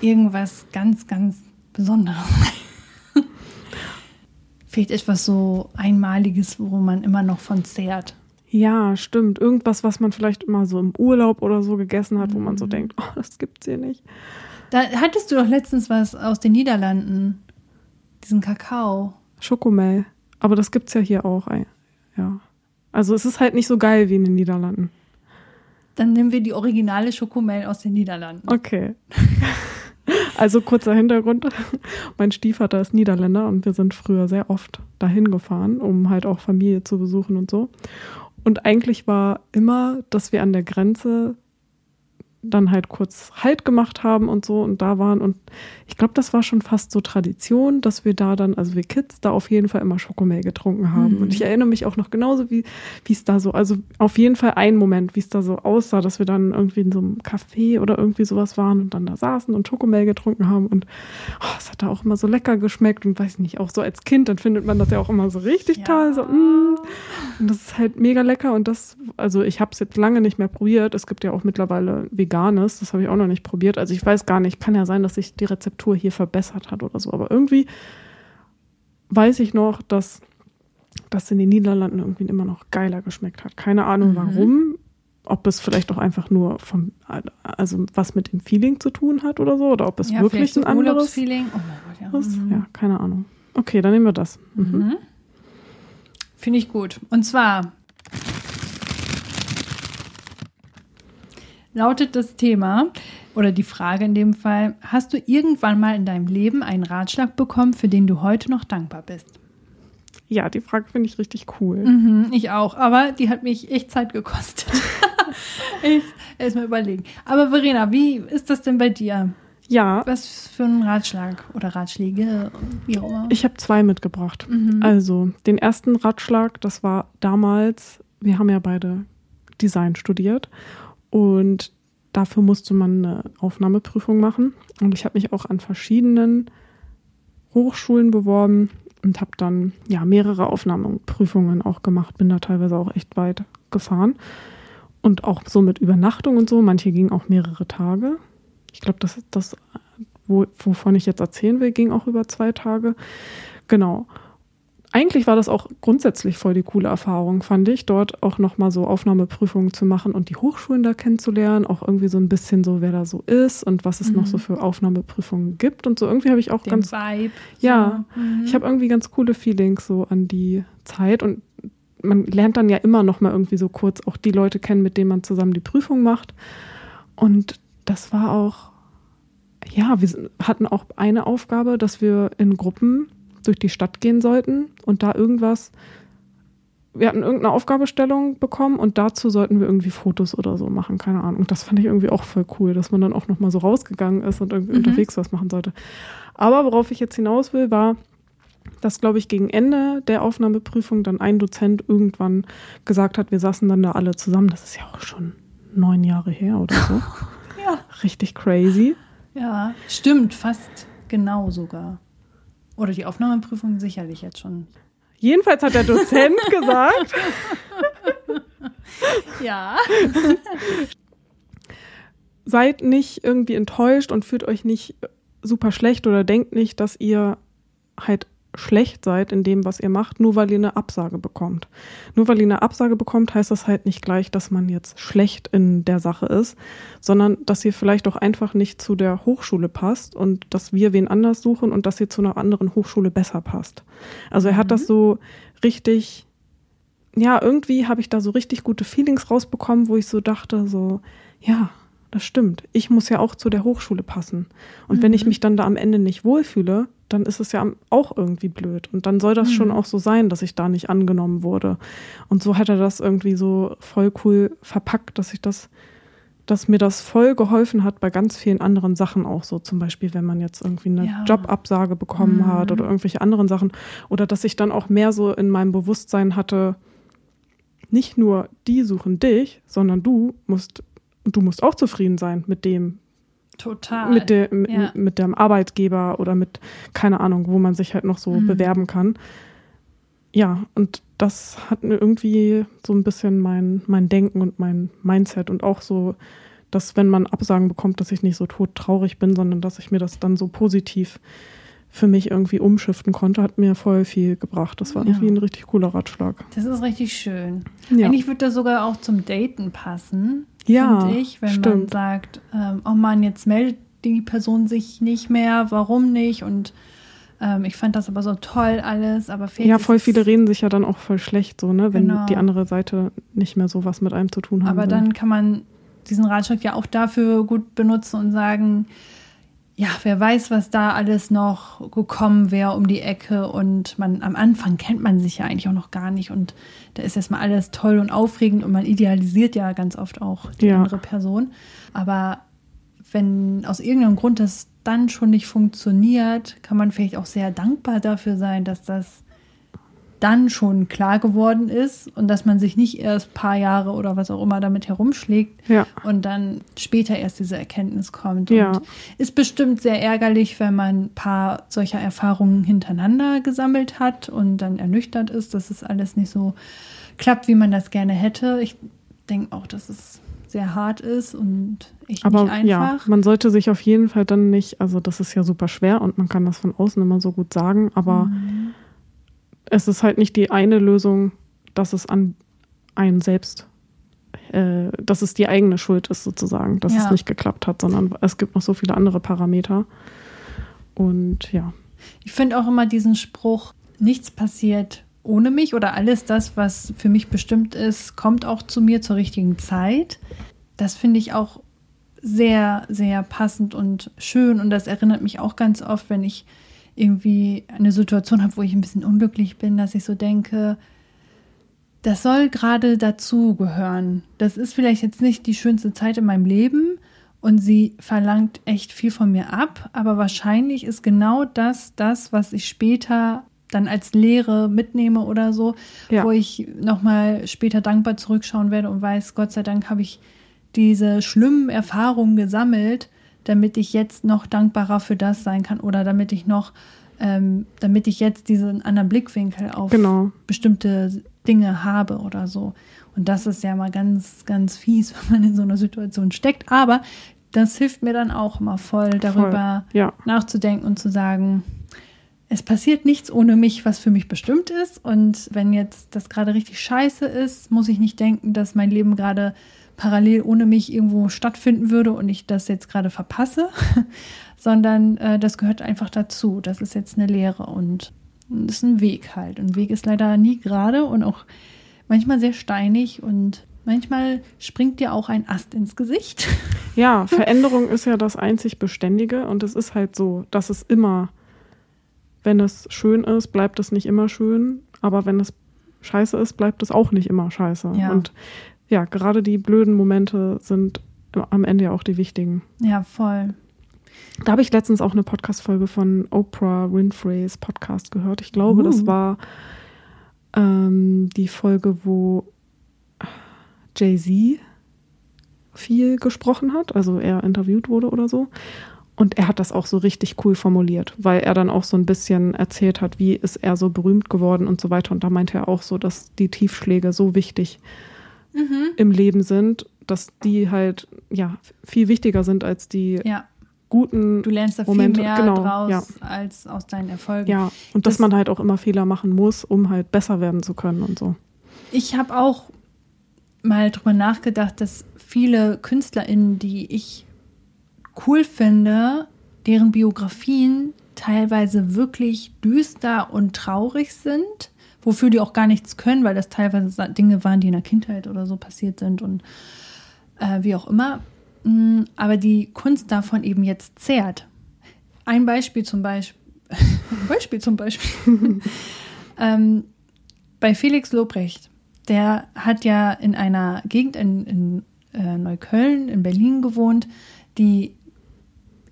irgendwas ganz, ganz Besonderes sein. Vielleicht etwas so Einmaliges, wo man immer noch von zehrt. Ja, stimmt. Irgendwas, was man vielleicht immer so im Urlaub oder so gegessen hat, wo man so mhm. denkt, oh, das gibt's hier nicht. Da hattest du doch letztens was aus den Niederlanden. Diesen Kakao. Schokomel. Aber das gibt's ja hier auch. Ja. Also es ist halt nicht so geil wie in den Niederlanden. Dann nehmen wir die originale Schokomel aus den Niederlanden. Okay. Also kurzer Hintergrund. Mein Stiefvater ist Niederländer und wir sind früher sehr oft dahin gefahren, um halt auch Familie zu besuchen und so. Und eigentlich war immer, dass wir an der Grenze dann halt kurz Halt gemacht haben und so und da waren. Und ich glaube, das war schon fast so Tradition, dass wir da dann, also wir Kids, da auf jeden Fall immer Schokomel getrunken haben. Mhm. Und ich erinnere mich auch noch genauso, wie es da so, also auf jeden Fall ein Moment, wie es da so aussah, dass wir dann irgendwie in so einem Café oder irgendwie sowas waren und dann da saßen und Schokomel getrunken haben. Und oh, es hat da auch immer so lecker geschmeckt und weiß nicht, auch so als Kind, dann findet man das ja auch immer so richtig ja. toll. So, mm. Und das ist halt mega lecker. Und das, also ich habe es jetzt lange nicht mehr probiert. Es gibt ja auch mittlerweile vegan Veganes. Das habe ich auch noch nicht probiert. Also ich weiß gar nicht, kann ja sein, dass sich die Rezeptur hier verbessert hat oder so. Aber irgendwie weiß ich noch, dass das in den Niederlanden irgendwie immer noch geiler geschmeckt hat. Keine Ahnung mhm. warum. Ob es vielleicht auch einfach nur vom, also was mit dem Feeling zu tun hat oder so, oder ob es ja, wirklich ein anderes Urlaubsfeeling. Oh mein Gott, ja. Ist. Mhm. Ja, keine Ahnung. Okay, dann nehmen wir das. Mhm. Mhm. Finde ich gut. Und zwar lautet das Thema oder die Frage in dem Fall, hast du irgendwann mal in deinem Leben einen Ratschlag bekommen, für den du heute noch dankbar bist? Ja, die Frage finde ich richtig cool. Mhm, ich auch, aber die hat mich echt Zeit gekostet. ich erstmal überlegen. Aber Verena, wie ist das denn bei dir? Ja. Was für ein Ratschlag oder Ratschläge, wie auch immer? Ich habe zwei mitgebracht. Mhm. Also, den ersten Ratschlag, das war damals, wir haben ja beide Design studiert und dafür musste man eine Aufnahmeprüfung machen. Und ich habe mich auch an verschiedenen Hochschulen beworben und habe dann ja mehrere Aufnahmeprüfungen auch gemacht, bin da teilweise auch echt weit gefahren. Und auch so mit Übernachtung und so. Manche gingen auch mehrere Tage. Ich glaube, das, das wo, wovon ich jetzt erzählen will, ging auch über zwei Tage. Genau eigentlich war das auch grundsätzlich voll die coole Erfahrung, fand ich, dort auch nochmal so Aufnahmeprüfungen zu machen und die Hochschulen da kennenzulernen, auch irgendwie so ein bisschen so, wer da so ist und was es mhm. noch so für Aufnahmeprüfungen gibt und so. Irgendwie habe ich auch Den ganz. Vibe. Ja, so. mhm. ich habe irgendwie ganz coole Feelings so an die Zeit und man lernt dann ja immer nochmal irgendwie so kurz auch die Leute kennen, mit denen man zusammen die Prüfung macht. Und das war auch, ja, wir hatten auch eine Aufgabe, dass wir in Gruppen durch die Stadt gehen sollten und da irgendwas, wir hatten irgendeine Aufgabestellung bekommen und dazu sollten wir irgendwie Fotos oder so machen, keine Ahnung. Das fand ich irgendwie auch voll cool, dass man dann auch nochmal so rausgegangen ist und irgendwie mhm. unterwegs was machen sollte. Aber worauf ich jetzt hinaus will, war, dass, glaube ich, gegen Ende der Aufnahmeprüfung dann ein Dozent irgendwann gesagt hat, wir saßen dann da alle zusammen. Das ist ja auch schon neun Jahre her oder so. ja. Richtig crazy. Ja, stimmt, fast genau sogar. Oder die Aufnahmeprüfung sicherlich jetzt schon. Jedenfalls hat der Dozent gesagt. ja. Seid nicht irgendwie enttäuscht und fühlt euch nicht super schlecht oder denkt nicht, dass ihr halt schlecht seid in dem, was ihr macht, nur weil ihr eine Absage bekommt. Nur weil ihr eine Absage bekommt, heißt das halt nicht gleich, dass man jetzt schlecht in der Sache ist, sondern dass ihr vielleicht auch einfach nicht zu der Hochschule passt und dass wir wen anders suchen und dass ihr zu einer anderen Hochschule besser passt. Also er hat mhm. das so richtig, ja, irgendwie habe ich da so richtig gute Feelings rausbekommen, wo ich so dachte, so, ja, das stimmt. Ich muss ja auch zu der Hochschule passen. Und mhm. wenn ich mhm. mich dann da am Ende nicht wohlfühle, dann ist es ja auch irgendwie blöd. Und dann soll das mhm. schon auch so sein, dass ich da nicht angenommen wurde. Und so hat er das irgendwie so voll cool verpackt, dass ich das, dass mir das voll geholfen hat bei ganz vielen anderen Sachen auch so. Zum Beispiel, wenn man jetzt irgendwie eine ja. Jobabsage bekommen mhm. hat oder irgendwelche anderen Sachen. Oder dass ich dann auch mehr so in meinem Bewusstsein hatte, nicht nur die suchen dich, sondern du musst du musst auch zufrieden sein mit dem. Total. Mit, der, mit, ja. mit dem Arbeitgeber oder mit, keine Ahnung, wo man sich halt noch so mhm. bewerben kann. Ja, und das hat mir irgendwie so ein bisschen mein, mein Denken und mein Mindset und auch so, dass wenn man Absagen bekommt, dass ich nicht so tot traurig bin, sondern dass ich mir das dann so positiv für mich irgendwie umschiften konnte, hat mir voll viel gebracht. Das war ja. irgendwie ein richtig cooler Ratschlag. Das ist richtig schön. Ja. Eigentlich würde das sogar auch zum Daten passen ja, finde ich, wenn stimmt. man sagt, ähm, oh Mann, jetzt meldet die Person sich nicht mehr, warum nicht? Und ähm, ich fand das aber so toll alles, aber Ja, voll viele reden sich ja dann auch voll schlecht so, ne, wenn genau. die andere Seite nicht mehr so was mit einem zu tun hat. Aber will. dann kann man diesen Ratschlag ja auch dafür gut benutzen und sagen, ja, wer weiß, was da alles noch gekommen wäre um die Ecke. Und man am Anfang kennt man sich ja eigentlich auch noch gar nicht. Und da ist erstmal alles toll und aufregend und man idealisiert ja ganz oft auch die ja. andere Person. Aber wenn aus irgendeinem Grund das dann schon nicht funktioniert, kann man vielleicht auch sehr dankbar dafür sein, dass das dann schon klar geworden ist und dass man sich nicht erst ein paar Jahre oder was auch immer damit herumschlägt ja. und dann später erst diese Erkenntnis kommt. Ja. Und ist bestimmt sehr ärgerlich, wenn man ein paar solcher Erfahrungen hintereinander gesammelt hat und dann ernüchtert ist, dass es alles nicht so klappt, wie man das gerne hätte. Ich denke auch, dass es sehr hart ist und echt Aber nicht einfach. Ja, man sollte sich auf jeden Fall dann nicht, also das ist ja super schwer und man kann das von außen immer so gut sagen, aber mhm es ist halt nicht die eine Lösung, dass es an einen selbst, äh, dass es die eigene Schuld ist sozusagen, dass ja. es nicht geklappt hat, sondern es gibt noch so viele andere Parameter. Und ja. Ich finde auch immer diesen Spruch, nichts passiert ohne mich oder alles das, was für mich bestimmt ist, kommt auch zu mir zur richtigen Zeit. Das finde ich auch sehr, sehr passend und schön. Und das erinnert mich auch ganz oft, wenn ich irgendwie eine Situation habe, wo ich ein bisschen unglücklich bin, dass ich so denke, das soll gerade dazugehören. Das ist vielleicht jetzt nicht die schönste Zeit in meinem Leben und sie verlangt echt viel von mir ab, aber wahrscheinlich ist genau das das, was ich später dann als Lehre mitnehme oder so, ja. wo ich nochmal später dankbar zurückschauen werde und weiß, Gott sei Dank habe ich diese schlimmen Erfahrungen gesammelt, damit ich jetzt noch dankbarer für das sein kann oder damit ich noch, ähm, damit ich jetzt diesen anderen Blickwinkel auf genau. bestimmte Dinge habe oder so. Und das ist ja mal ganz, ganz fies, wenn man in so einer Situation steckt. Aber das hilft mir dann auch immer voll, darüber voll. Ja. nachzudenken und zu sagen, es passiert nichts ohne mich, was für mich bestimmt ist. Und wenn jetzt das gerade richtig scheiße ist, muss ich nicht denken, dass mein Leben gerade parallel ohne mich irgendwo stattfinden würde und ich das jetzt gerade verpasse, sondern äh, das gehört einfach dazu. Das ist jetzt eine Lehre und ist ein Weg halt. Ein Weg ist leider nie gerade und auch manchmal sehr steinig und manchmal springt dir auch ein Ast ins Gesicht. Ja, Veränderung ist ja das einzig Beständige und es ist halt so, dass es immer, wenn es schön ist, bleibt es nicht immer schön, aber wenn es scheiße ist, bleibt es auch nicht immer scheiße. Ja. Und ja, gerade die blöden Momente sind am Ende ja auch die wichtigen. Ja, voll. Da habe ich letztens auch eine Podcast-Folge von Oprah Winfreys Podcast gehört. Ich glaube, uh. das war ähm, die Folge, wo Jay-Z viel gesprochen hat, also er interviewt wurde oder so. Und er hat das auch so richtig cool formuliert, weil er dann auch so ein bisschen erzählt hat, wie ist er so berühmt geworden und so weiter. Und da meinte er auch so, dass die Tiefschläge so wichtig mhm. im Leben sind, dass die halt ja viel wichtiger sind als die ja guten Du lernst da Momente. viel mehr genau, draus ja. als aus deinen Erfolgen. Ja, und das, dass man halt auch immer Fehler machen muss, um halt besser werden zu können und so. Ich habe auch mal drüber nachgedacht, dass viele KünstlerInnen, die ich cool finde, deren Biografien teilweise wirklich düster und traurig sind, wofür die auch gar nichts können, weil das teilweise Dinge waren, die in der Kindheit oder so passiert sind und äh, wie auch immer. Mm, aber die Kunst davon eben jetzt zehrt. Ein Beispiel zum Beispiel, Beispiel zum Beispiel. ähm, bei Felix Lobrecht, der hat ja in einer Gegend in, in äh, Neukölln, in Berlin gewohnt, die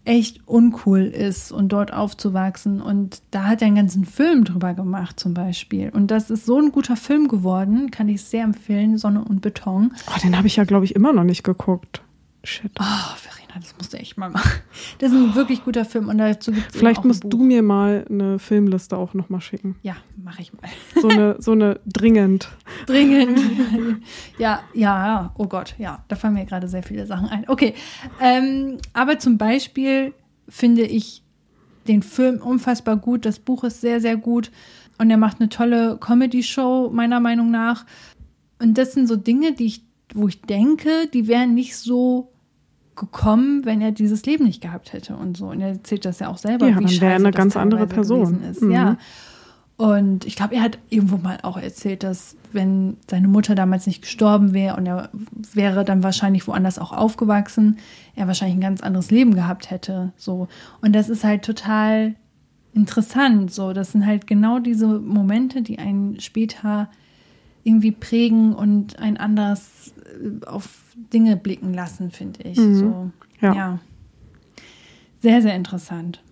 echt uncool ist und dort aufzuwachsen. Und da hat er einen ganzen Film drüber gemacht, zum Beispiel. Und das ist so ein guter Film geworden, kann ich sehr empfehlen, Sonne und Beton. Oh, den habe ich ja, glaube ich, immer noch nicht geguckt. Shit. Oh, Verena, das musst du echt mal machen. Das ist ein oh. wirklich guter Film und dazu gibt's Vielleicht musst du mir mal eine Filmliste auch noch mal schicken. Ja, mache ich mal. So eine, so eine dringend. Dringend. Ja, ja, ja. Oh Gott, ja. Da fallen mir gerade sehr viele Sachen ein. Okay. Ähm, aber zum Beispiel finde ich den Film unfassbar gut. Das Buch ist sehr, sehr gut. Und er macht eine tolle Comedy-Show, meiner Meinung nach. Und das sind so Dinge, die ich, wo ich denke, die wären nicht so gekommen, wenn er dieses Leben nicht gehabt hätte und so. Und er erzählt das ja auch selber. Ja, wie dann wäre er eine ganz andere Person. Ist. Mhm. Ja. Und ich glaube, er hat irgendwo mal auch erzählt, dass wenn seine Mutter damals nicht gestorben wäre und er wäre dann wahrscheinlich woanders auch aufgewachsen, er wahrscheinlich ein ganz anderes Leben gehabt hätte. So. Und das ist halt total interessant. So, das sind halt genau diese Momente, die einen später irgendwie prägen und ein anders äh, auf Dinge blicken lassen, finde ich. Mhm. So, ja. ja. Sehr, sehr interessant.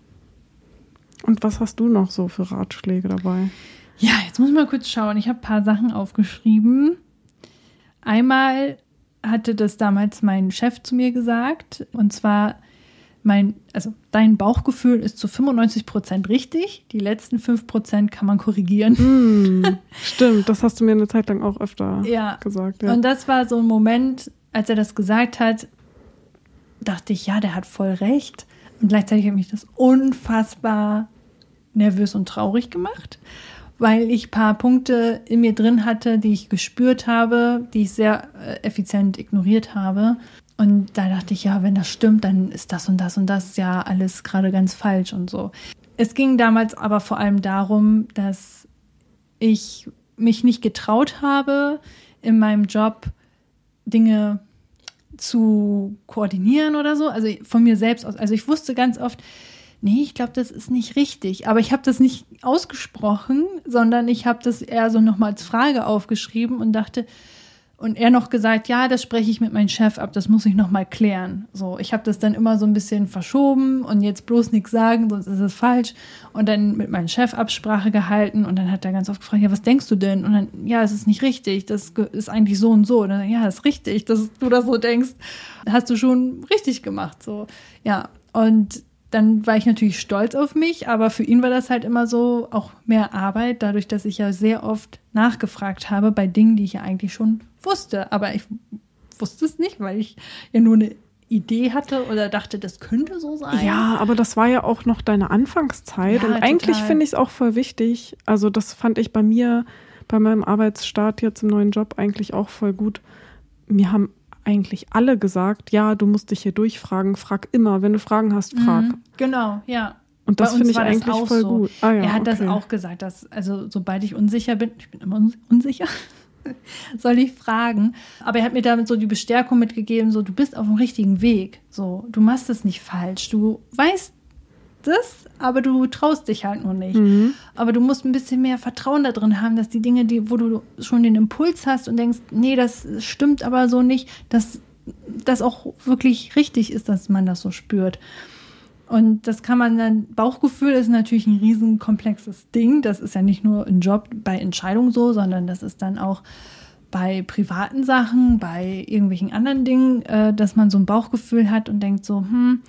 Und was hast du noch so für Ratschläge dabei? Ja, jetzt muss ich mal kurz schauen. Ich habe ein paar Sachen aufgeschrieben. Einmal hatte das damals mein Chef zu mir gesagt. Und zwar, mein, also dein Bauchgefühl ist zu 95 Prozent richtig. Die letzten 5 Prozent kann man korrigieren. Mm, stimmt, das hast du mir eine Zeit lang auch öfter ja. gesagt. Ja. Und das war so ein Moment, als er das gesagt hat, dachte ich, ja, der hat voll recht. Und gleichzeitig hat mich das unfassbar nervös und traurig gemacht, weil ich ein paar Punkte in mir drin hatte, die ich gespürt habe, die ich sehr äh, effizient ignoriert habe. Und da dachte ich, ja, wenn das stimmt, dann ist das und das und das ja alles gerade ganz falsch und so. Es ging damals aber vor allem darum, dass ich mich nicht getraut habe, in meinem Job Dinge zu koordinieren oder so. Also von mir selbst aus. Also ich wusste ganz oft, nee, ich glaube, das ist nicht richtig. Aber ich habe das nicht ausgesprochen, sondern ich habe das eher so nochmal als Frage aufgeschrieben und dachte, und er noch gesagt, ja, das spreche ich mit meinem Chef ab, das muss ich noch mal klären. So, ich habe das dann immer so ein bisschen verschoben und jetzt bloß nichts sagen, sonst ist es falsch. Und dann mit meinem Chef Absprache gehalten und dann hat er ganz oft gefragt, ja, was denkst du denn? Und dann, ja, es ist nicht richtig, das ist eigentlich so und so. Und dann, ja, es ist richtig, dass du das so denkst. Hast du schon richtig gemacht, so. Ja, und dann war ich natürlich stolz auf mich, aber für ihn war das halt immer so auch mehr Arbeit, dadurch, dass ich ja sehr oft nachgefragt habe bei Dingen, die ich ja eigentlich schon wusste, aber ich wusste es nicht, weil ich ja nur eine Idee hatte oder dachte, das könnte so sein. Ja, aber das war ja auch noch deine Anfangszeit ja, und eigentlich finde ich es auch voll wichtig. Also das fand ich bei mir, bei meinem Arbeitsstart jetzt im neuen Job eigentlich auch voll gut. Mir haben eigentlich alle gesagt, ja, du musst dich hier durchfragen, frag immer, wenn du Fragen hast, frag. Mhm, genau, ja. Und das finde ich eigentlich voll so. gut. Ah, ja, er hat okay. das auch gesagt, dass, also sobald ich unsicher bin, ich bin immer unsicher, soll ich fragen. Aber er hat mir damit so die Bestärkung mitgegeben, so du bist auf dem richtigen Weg. So, du machst es nicht falsch. Du weißt das, aber du traust dich halt nur nicht. Mhm. Aber du musst ein bisschen mehr Vertrauen da drin haben, dass die Dinge, die, wo du schon den Impuls hast und denkst, nee, das stimmt aber so nicht, dass das auch wirklich richtig ist, dass man das so spürt. Und das kann man dann, Bauchgefühl ist natürlich ein riesenkomplexes Ding. Das ist ja nicht nur ein Job bei Entscheidungen so, sondern das ist dann auch bei privaten Sachen, bei irgendwelchen anderen Dingen, äh, dass man so ein Bauchgefühl hat und denkt so, hm,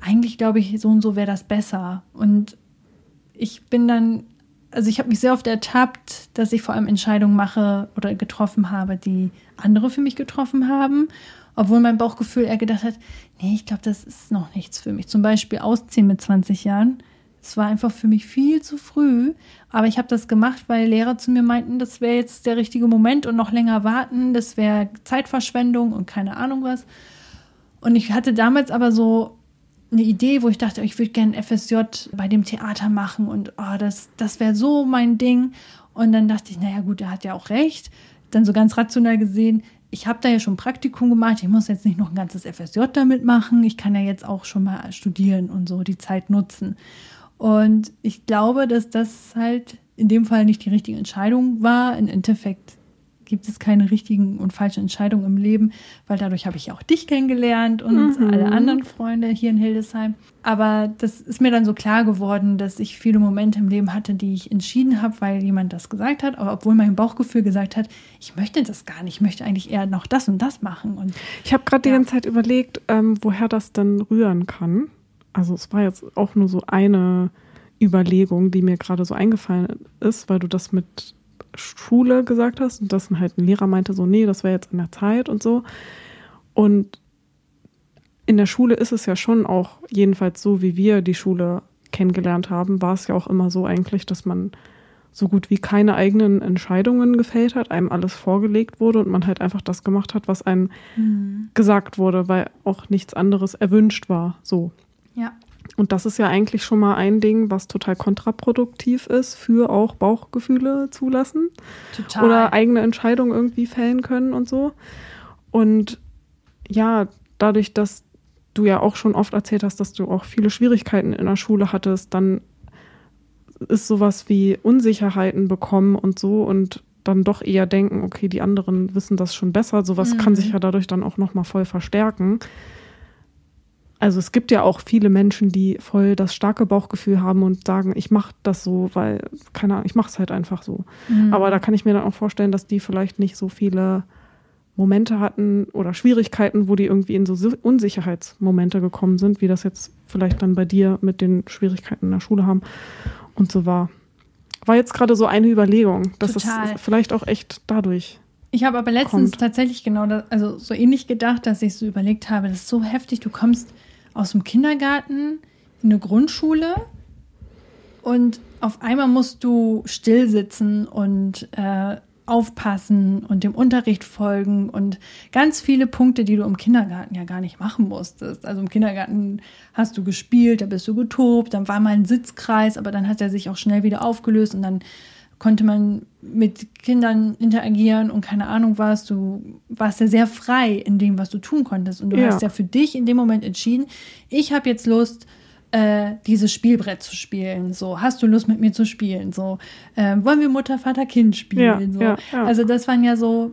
eigentlich glaube ich, so und so wäre das besser. Und ich bin dann, also ich habe mich sehr oft ertappt, dass ich vor allem Entscheidungen mache oder getroffen habe, die andere für mich getroffen haben obwohl mein Bauchgefühl eher gedacht hat, nee, ich glaube, das ist noch nichts für mich. Zum Beispiel ausziehen mit 20 Jahren. Es war einfach für mich viel zu früh, aber ich habe das gemacht, weil Lehrer zu mir meinten, das wäre jetzt der richtige Moment und noch länger warten, das wäre Zeitverschwendung und keine Ahnung was. Und ich hatte damals aber so eine Idee, wo ich dachte, ich würde gerne FSJ bei dem Theater machen und oh, das, das wäre so mein Ding. Und dann dachte ich, naja gut, er hat ja auch recht. Dann so ganz rational gesehen, ich habe da ja schon Praktikum gemacht, ich muss jetzt nicht noch ein ganzes FSJ damit machen, ich kann ja jetzt auch schon mal studieren und so die Zeit nutzen. Und ich glaube, dass das halt in dem Fall nicht die richtige Entscheidung war. Im Endeffekt gibt es keine richtigen und falschen Entscheidungen im Leben, weil dadurch habe ich ja auch dich kennengelernt und mhm. alle anderen Freunde hier in Hildesheim. Aber das ist mir dann so klar geworden, dass ich viele Momente im Leben hatte, die ich entschieden habe, weil jemand das gesagt hat, aber obwohl mein Bauchgefühl gesagt hat, ich möchte das gar nicht, ich möchte eigentlich eher noch das und das machen. Und ich habe gerade ja. die ganze Zeit überlegt, ähm, woher das denn rühren kann. Also es war jetzt auch nur so eine Überlegung, die mir gerade so eingefallen ist, weil du das mit Schule gesagt hast und dass halt ein Lehrer meinte so, nee, das wäre jetzt in der Zeit und so. Und in der Schule ist es ja schon auch, jedenfalls so wie wir die Schule kennengelernt haben, war es ja auch immer so eigentlich, dass man so gut wie keine eigenen Entscheidungen gefällt hat, einem alles vorgelegt wurde und man halt einfach das gemacht hat, was einem mhm. gesagt wurde, weil auch nichts anderes erwünscht war. So. Ja. Und das ist ja eigentlich schon mal ein Ding, was total kontraproduktiv ist für auch Bauchgefühle zulassen. Total. Oder eigene Entscheidungen irgendwie fällen können und so. Und ja, dadurch, dass du ja auch schon oft erzählt hast, dass du auch viele Schwierigkeiten in der Schule hattest, dann ist sowas wie Unsicherheiten bekommen und so und dann doch eher denken, okay, die anderen wissen das schon besser. Sowas mhm. kann sich ja dadurch dann auch nochmal voll verstärken also es gibt ja auch viele Menschen, die voll das starke Bauchgefühl haben und sagen, ich mache das so, weil, keine Ahnung, ich mache es halt einfach so. Mhm. Aber da kann ich mir dann auch vorstellen, dass die vielleicht nicht so viele Momente hatten oder Schwierigkeiten, wo die irgendwie in so Unsicherheitsmomente gekommen sind, wie das jetzt vielleicht dann bei dir mit den Schwierigkeiten in der Schule haben und so war. War jetzt gerade so eine Überlegung, dass Total. es vielleicht auch echt dadurch ich habe aber letztens kommt. tatsächlich genau das, also so ähnlich gedacht, dass ich so überlegt habe, das ist so heftig, du kommst aus dem Kindergarten in eine Grundschule und auf einmal musst du still sitzen und äh, aufpassen und dem Unterricht folgen und ganz viele Punkte, die du im Kindergarten ja gar nicht machen musstest. Also im Kindergarten hast du gespielt, da bist du getobt, dann war mal ein Sitzkreis, aber dann hat er sich auch schnell wieder aufgelöst und dann konnte man mit Kindern interagieren und keine Ahnung was. Du warst ja sehr frei in dem, was du tun konntest. Und du ja. hast ja für dich in dem Moment entschieden, ich habe jetzt Lust, äh, dieses Spielbrett zu spielen. So, hast du Lust mit mir zu spielen? So, äh, wollen wir Mutter, Vater, Kind spielen? Ja, so. Ja. Also das waren ja so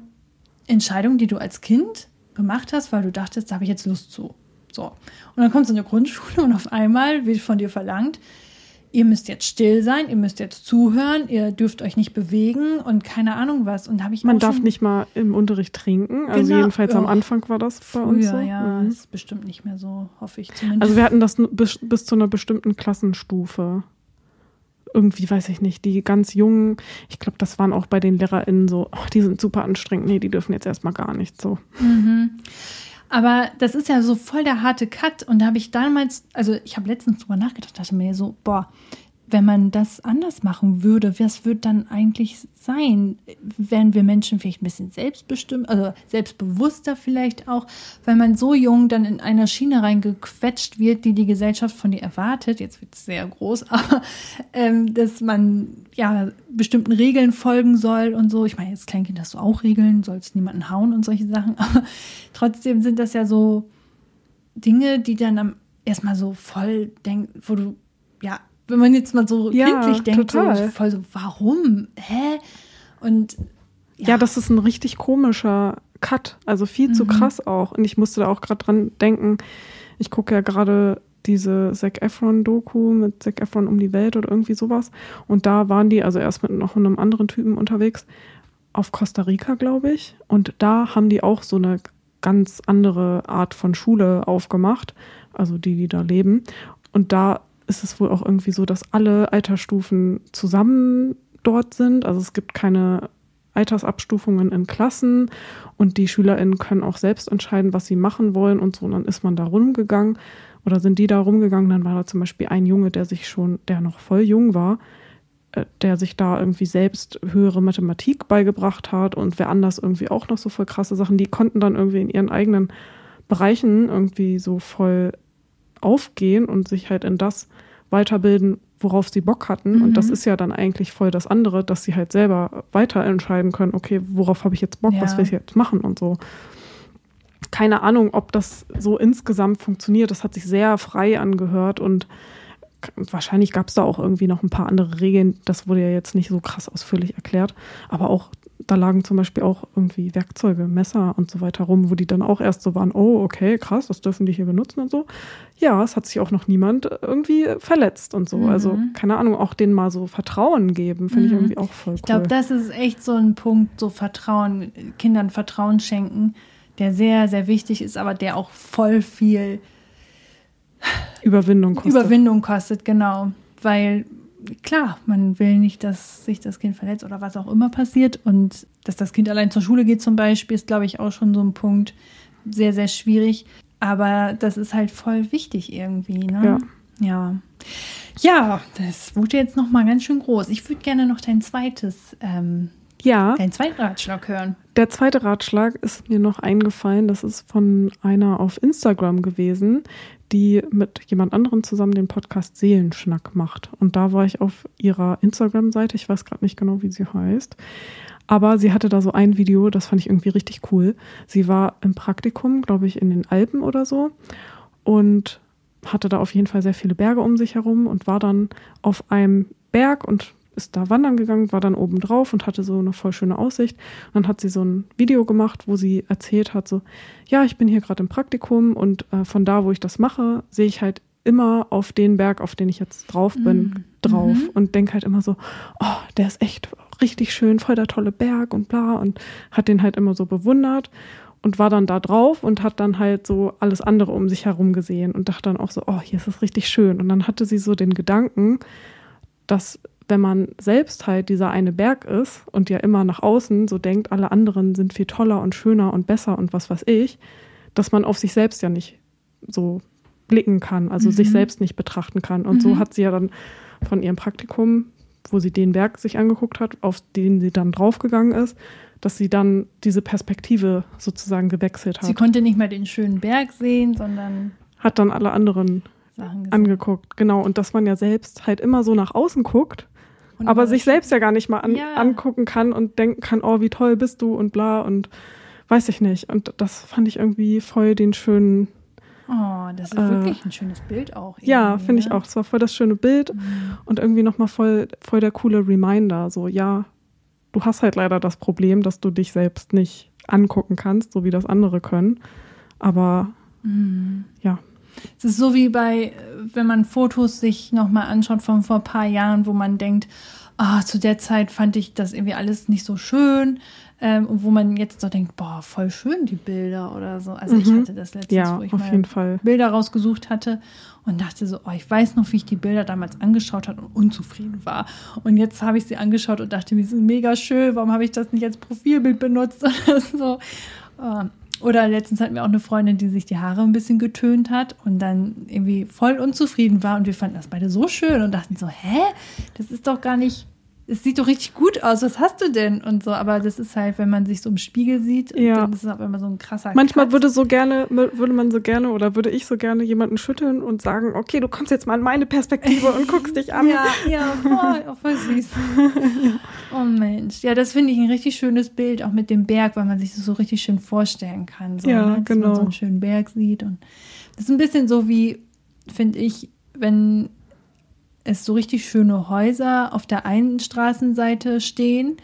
Entscheidungen, die du als Kind gemacht hast, weil du dachtest, da habe ich jetzt Lust zu. So. Und dann kommst du in eine Grundschule und auf einmal wird von dir verlangt, ihr müsst jetzt still sein, ihr müsst jetzt zuhören, ihr dürft euch nicht bewegen und keine Ahnung was. Und habe ich Man darf nicht mal im Unterricht trinken. Also genau. jedenfalls oh. am Anfang war das bei Früher, uns so. Ja, mhm. ist bestimmt nicht mehr so, hoffe ich zumindest. Also wir hatten das bis, bis zu einer bestimmten Klassenstufe. Irgendwie, weiß ich nicht, die ganz jungen, ich glaube, das waren auch bei den LehrerInnen so, oh, die sind super anstrengend, nee, die dürfen jetzt erstmal gar nicht so. Mhm. Aber das ist ja so voll der harte Cut. Und da habe ich damals, also ich habe letztens drüber nachgedacht, dachte mir so, boah, wenn man das anders machen würde, was würde dann eigentlich sein? Wären wir Menschen vielleicht ein bisschen selbstbestimmt, also selbstbewusster vielleicht auch, weil man so jung dann in einer Schiene reingequetscht wird, die die Gesellschaft von dir erwartet. Jetzt wird es sehr groß, aber ähm, dass man ja bestimmten Regeln folgen soll und so. Ich meine, als Kleinkind hast du auch Regeln, sollst niemanden hauen und solche Sachen, aber trotzdem sind das ja so Dinge, die dann am erstmal so voll denken, wo du ja wenn man jetzt mal so ja, kindlich denkt, total. so voll so, warum? Hä? Und ja. ja. das ist ein richtig komischer Cut, also viel mhm. zu krass auch. Und ich musste da auch gerade dran denken, ich gucke ja gerade diese Zac Efron-Doku mit Zac Efron um die Welt oder irgendwie sowas. Und da waren die, also erst mit noch einem anderen Typen unterwegs, auf Costa Rica, glaube ich. Und da haben die auch so eine ganz andere Art von Schule aufgemacht, also die, die da leben. Und da ist es wohl auch irgendwie so, dass alle Altersstufen zusammen dort sind. Also es gibt keine Altersabstufungen in Klassen und die SchülerInnen können auch selbst entscheiden, was sie machen wollen und so. Und dann ist man da rumgegangen oder sind die da rumgegangen. Dann war da zum Beispiel ein Junge, der sich schon, der noch voll jung war, äh, der sich da irgendwie selbst höhere Mathematik beigebracht hat und wer anders irgendwie auch noch so voll krasse Sachen. Die konnten dann irgendwie in ihren eigenen Bereichen irgendwie so voll aufgehen und sich halt in das weiterbilden, worauf sie Bock hatten. Mhm. Und das mhm. ist ja dann eigentlich voll das andere, dass sie halt selber weiter entscheiden können, okay, worauf habe ich jetzt Bock, ja. was will ich jetzt machen und so. Keine Ahnung, ob das so insgesamt funktioniert. Das hat sich sehr frei angehört und wahrscheinlich gab es da auch irgendwie noch ein paar andere Regeln. Das wurde ja jetzt nicht so krass ausführlich erklärt. Aber auch da lagen zum Beispiel auch irgendwie Werkzeuge, Messer und so weiter rum, wo die dann auch erst so waren, oh, okay, krass, das dürfen die hier benutzen und so. Ja, es hat sich auch noch niemand irgendwie verletzt und so. Mhm. Also, keine Ahnung, auch denen mal so Vertrauen geben, finde mhm. ich irgendwie auch voll cool. Ich glaube, das ist echt so ein Punkt, so Vertrauen, Kindern Vertrauen schenken, der sehr, sehr wichtig ist, aber der auch voll viel Überwindung kostet. Überwindung kostet, genau. Weil klar, man will nicht, dass sich das Kind verletzt oder was auch immer passiert. Und dass das Kind allein zur Schule geht zum Beispiel, ist, glaube ich, auch schon so ein Punkt sehr, sehr schwierig. Aber das ist halt voll wichtig irgendwie. Ne? Ja. ja. Ja, das wurde jetzt noch mal ganz schön groß. Ich würde gerne noch dein zweites, ähm, ja, deinen zweiten Ratschlag hören. Der zweite Ratschlag ist mir noch eingefallen. Das ist von einer auf Instagram gewesen, die mit jemand anderem zusammen den Podcast Seelenschnack macht. Und da war ich auf ihrer Instagram-Seite, ich weiß gerade nicht genau, wie sie heißt. Aber sie hatte da so ein Video, das fand ich irgendwie richtig cool. Sie war im Praktikum, glaube ich, in den Alpen oder so und hatte da auf jeden Fall sehr viele Berge um sich herum und war dann auf einem Berg und ist da wandern gegangen, war dann oben drauf und hatte so eine voll schöne Aussicht. Und dann hat sie so ein Video gemacht, wo sie erzählt hat, so, ja, ich bin hier gerade im Praktikum und äh, von da, wo ich das mache, sehe ich halt immer auf den Berg, auf den ich jetzt drauf bin, mhm. drauf mhm. und denke halt immer so, oh, der ist echt richtig schön, voll der tolle Berg und bla und hat den halt immer so bewundert und war dann da drauf und hat dann halt so alles andere um sich herum gesehen und dachte dann auch so, oh, hier ist es richtig schön. Und dann hatte sie so den Gedanken, dass wenn man selbst halt dieser eine Berg ist und ja immer nach außen so denkt, alle anderen sind viel toller und schöner und besser und was weiß ich, dass man auf sich selbst ja nicht so blicken kann, also mhm. sich selbst nicht betrachten kann. Und mhm. so hat sie ja dann von ihrem Praktikum wo sie den Berg sich angeguckt hat, auf den sie dann draufgegangen ist, dass sie dann diese Perspektive sozusagen gewechselt hat. Sie konnte nicht mehr den schönen Berg sehen, sondern hat dann alle anderen angeguckt. Genau, und dass man ja selbst halt immer so nach außen guckt, und aber sich selbst ja gar nicht mal an, ja. angucken kann und denken kann, oh, wie toll bist du und bla und weiß ich nicht. Und das fand ich irgendwie voll den schönen. Oh, das ist äh, wirklich ein schönes Bild auch. Ja, finde ich ne? auch. Es war voll das schöne Bild mhm. und irgendwie nochmal voll, voll der coole Reminder. So, ja, du hast halt leider das Problem, dass du dich selbst nicht angucken kannst, so wie das andere können. Aber mhm. ja. Es ist so wie bei, wenn man Fotos sich nochmal anschaut von vor ein paar Jahren, wo man denkt, ah, zu der Zeit fand ich das irgendwie alles nicht so schön. Ähm, und wo man jetzt so denkt, boah, voll schön die Bilder oder so. Also mhm. ich hatte das letztens, ja, wo ich mal Bilder rausgesucht hatte und dachte so, oh, ich weiß noch, wie ich die Bilder damals angeschaut habe und unzufrieden war. Und jetzt habe ich sie angeschaut und dachte mir, sie sind mega schön, warum habe ich das nicht als Profilbild benutzt oder so. Ähm, oder letztens hatten wir auch eine Freundin, die sich die Haare ein bisschen getönt hat und dann irgendwie voll unzufrieden war und wir fanden das beide so schön und dachten so, hä, das ist doch gar nicht es sieht doch richtig gut aus, was hast du denn? Und so, aber das ist halt, wenn man sich so im Spiegel sieht, ja. dann ist es auch immer so ein krasser Manchmal Cut. würde so gerne, würde man so gerne oder würde ich so gerne jemanden schütteln und sagen, okay, du kommst jetzt mal in meine Perspektive und guckst dich an. ja, ja, voll, auch voll süß. oh Mensch. Ja, das finde ich ein richtig schönes Bild, auch mit dem Berg, weil man sich das so richtig schön vorstellen kann. So, ja, ne? Dass genau. man so einen schönen Berg sieht. Und das ist ein bisschen so wie, finde ich, wenn es so richtig schöne Häuser auf der einen Straßenseite stehen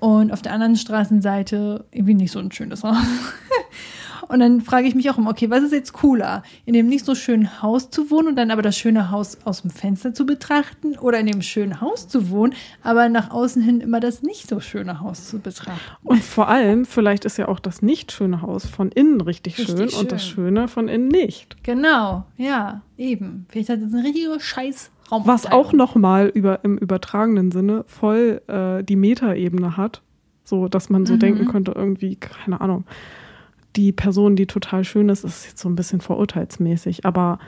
und auf der anderen Straßenseite irgendwie nicht so ein schönes Haus. und dann frage ich mich auch immer, okay, was ist jetzt cooler? In dem nicht so schönen Haus zu wohnen und dann aber das schöne Haus aus dem Fenster zu betrachten oder in dem schönen Haus zu wohnen, aber nach außen hin immer das nicht so schöne Haus zu betrachten? Und vor allem, vielleicht ist ja auch das nicht schöne Haus von innen richtig, richtig schön, schön, und das Schöne von innen nicht. Genau, ja, eben. Vielleicht hat es eine richtige Scheiß was auch nochmal über, im übertragenen Sinne voll äh, die Metaebene hat. So, dass man so mhm. denken könnte, irgendwie, keine Ahnung, die Person, die total schön ist, ist jetzt so ein bisschen vorurteilsmäßig. Aber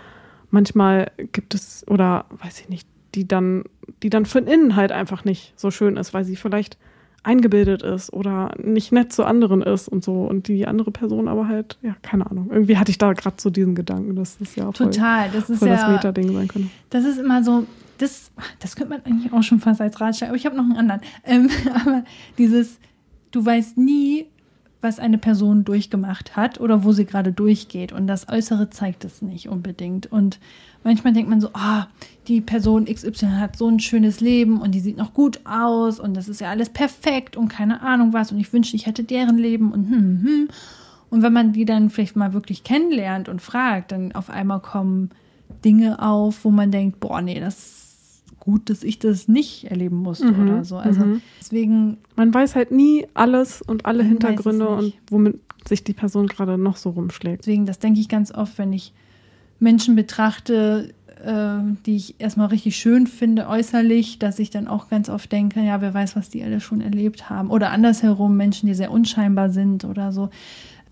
manchmal gibt es, oder weiß ich nicht, die dann, die dann von innen halt einfach nicht so schön ist, weil sie vielleicht eingebildet ist oder nicht nett zu anderen ist und so und die andere Person aber halt, ja, keine Ahnung. Irgendwie hatte ich da gerade so diesen Gedanken, dass das ja voll, Total, das ist ja, das Meta-Ding sein könnte. Das ist immer so, das, das könnte man eigentlich auch schon fast als Ratschlag, aber ich habe noch einen anderen. Ähm, aber dieses, du weißt nie, was eine Person durchgemacht hat oder wo sie gerade durchgeht. Und das Äußere zeigt es nicht unbedingt. Und manchmal denkt man so, ah, oh, die Person XY hat so ein schönes Leben und die sieht noch gut aus und das ist ja alles perfekt und keine Ahnung was und ich wünschte, ich hätte deren Leben und hm, hm, hm. Und wenn man die dann vielleicht mal wirklich kennenlernt und fragt, dann auf einmal kommen Dinge auf, wo man denkt, boah, nee, das gut, dass ich das nicht erleben musste mhm, oder so. Also mhm. deswegen. Man weiß halt nie alles und alle Hintergründe und womit sich die Person gerade noch so rumschlägt. Deswegen, das denke ich ganz oft, wenn ich Menschen betrachte, äh, die ich erstmal richtig schön finde äußerlich, dass ich dann auch ganz oft denke, ja, wer weiß, was die alle schon erlebt haben. Oder andersherum Menschen, die sehr unscheinbar sind oder so.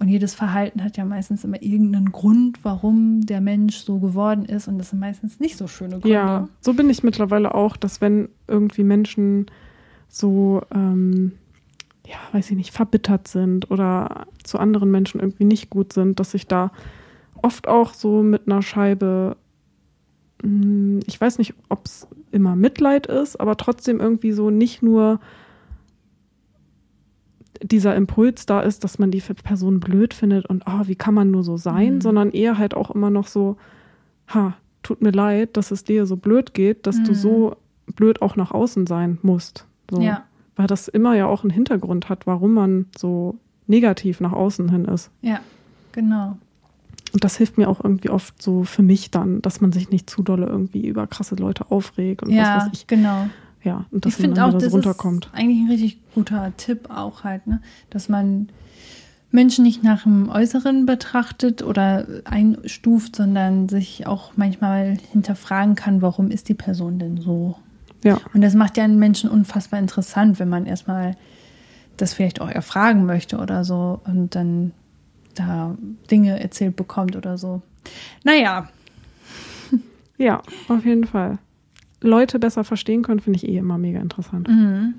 Und jedes Verhalten hat ja meistens immer irgendeinen Grund, warum der Mensch so geworden ist. Und das sind meistens nicht so schöne Gründe. Ja, so bin ich mittlerweile auch, dass wenn irgendwie Menschen so, ähm, ja, weiß ich nicht, verbittert sind oder zu anderen Menschen irgendwie nicht gut sind, dass ich da oft auch so mit einer Scheibe, hm, ich weiß nicht, ob es immer Mitleid ist, aber trotzdem irgendwie so nicht nur dieser Impuls da ist, dass man die Person blöd findet und oh, wie kann man nur so sein, mhm. sondern eher halt auch immer noch so, ha, tut mir leid, dass es dir so blöd geht, dass mhm. du so blöd auch nach außen sein musst. So. Ja. Weil das immer ja auch einen Hintergrund hat, warum man so negativ nach außen hin ist. Ja, genau. Und das hilft mir auch irgendwie oft so für mich dann, dass man sich nicht zu dolle irgendwie über krasse Leute aufregt und ja, was weiß ich. genau ja, und dass ich finde auch, das runterkommt. ist eigentlich ein richtig guter Tipp auch halt, ne? dass man Menschen nicht nach dem Äußeren betrachtet oder einstuft, sondern sich auch manchmal hinterfragen kann, warum ist die Person denn so? Ja. Und das macht ja einen Menschen unfassbar interessant, wenn man erstmal das vielleicht auch erfragen möchte oder so und dann da Dinge erzählt bekommt oder so. Naja. Ja, auf jeden Fall. Leute besser verstehen können, finde ich eh immer mega interessant. Mhm.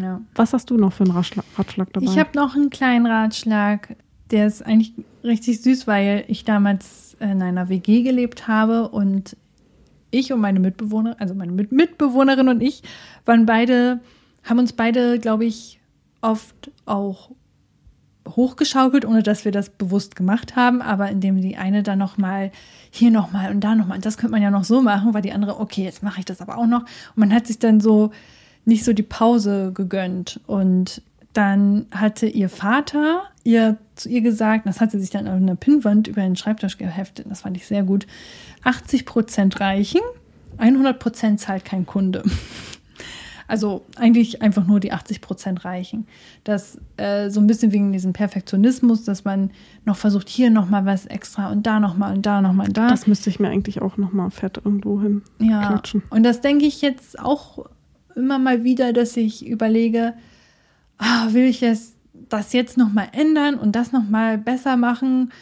Ja. Was hast du noch für einen Ratschlag, dabei? Ich habe noch einen kleinen Ratschlag, der ist eigentlich richtig süß, weil ich damals in einer WG gelebt habe und ich und meine Mitbewohner, also meine Mitbewohnerin und ich, waren beide, haben uns beide, glaube ich, oft auch hochgeschaukelt, ohne dass wir das bewusst gemacht haben, aber indem die eine dann nochmal hier nochmal und da nochmal, das könnte man ja noch so machen, war die andere, okay, jetzt mache ich das aber auch noch. Und man hat sich dann so nicht so die Pause gegönnt. Und dann hatte ihr Vater ihr zu ihr gesagt, das hat sie sich dann auf einer Pinnwand über den Schreibtisch geheftet, das fand ich sehr gut, 80 Prozent reichen, 100 Prozent zahlt kein Kunde. Also eigentlich einfach nur die 80 Prozent reichen. Das äh, so ein bisschen wegen diesem Perfektionismus, dass man noch versucht, hier nochmal was extra und da nochmal und da nochmal und da. Das müsste ich mir eigentlich auch nochmal fett irgendwo hin ja. klatschen. Und das denke ich jetzt auch immer mal wieder, dass ich überlege, ah, will ich es, das jetzt nochmal ändern und das nochmal besser machen?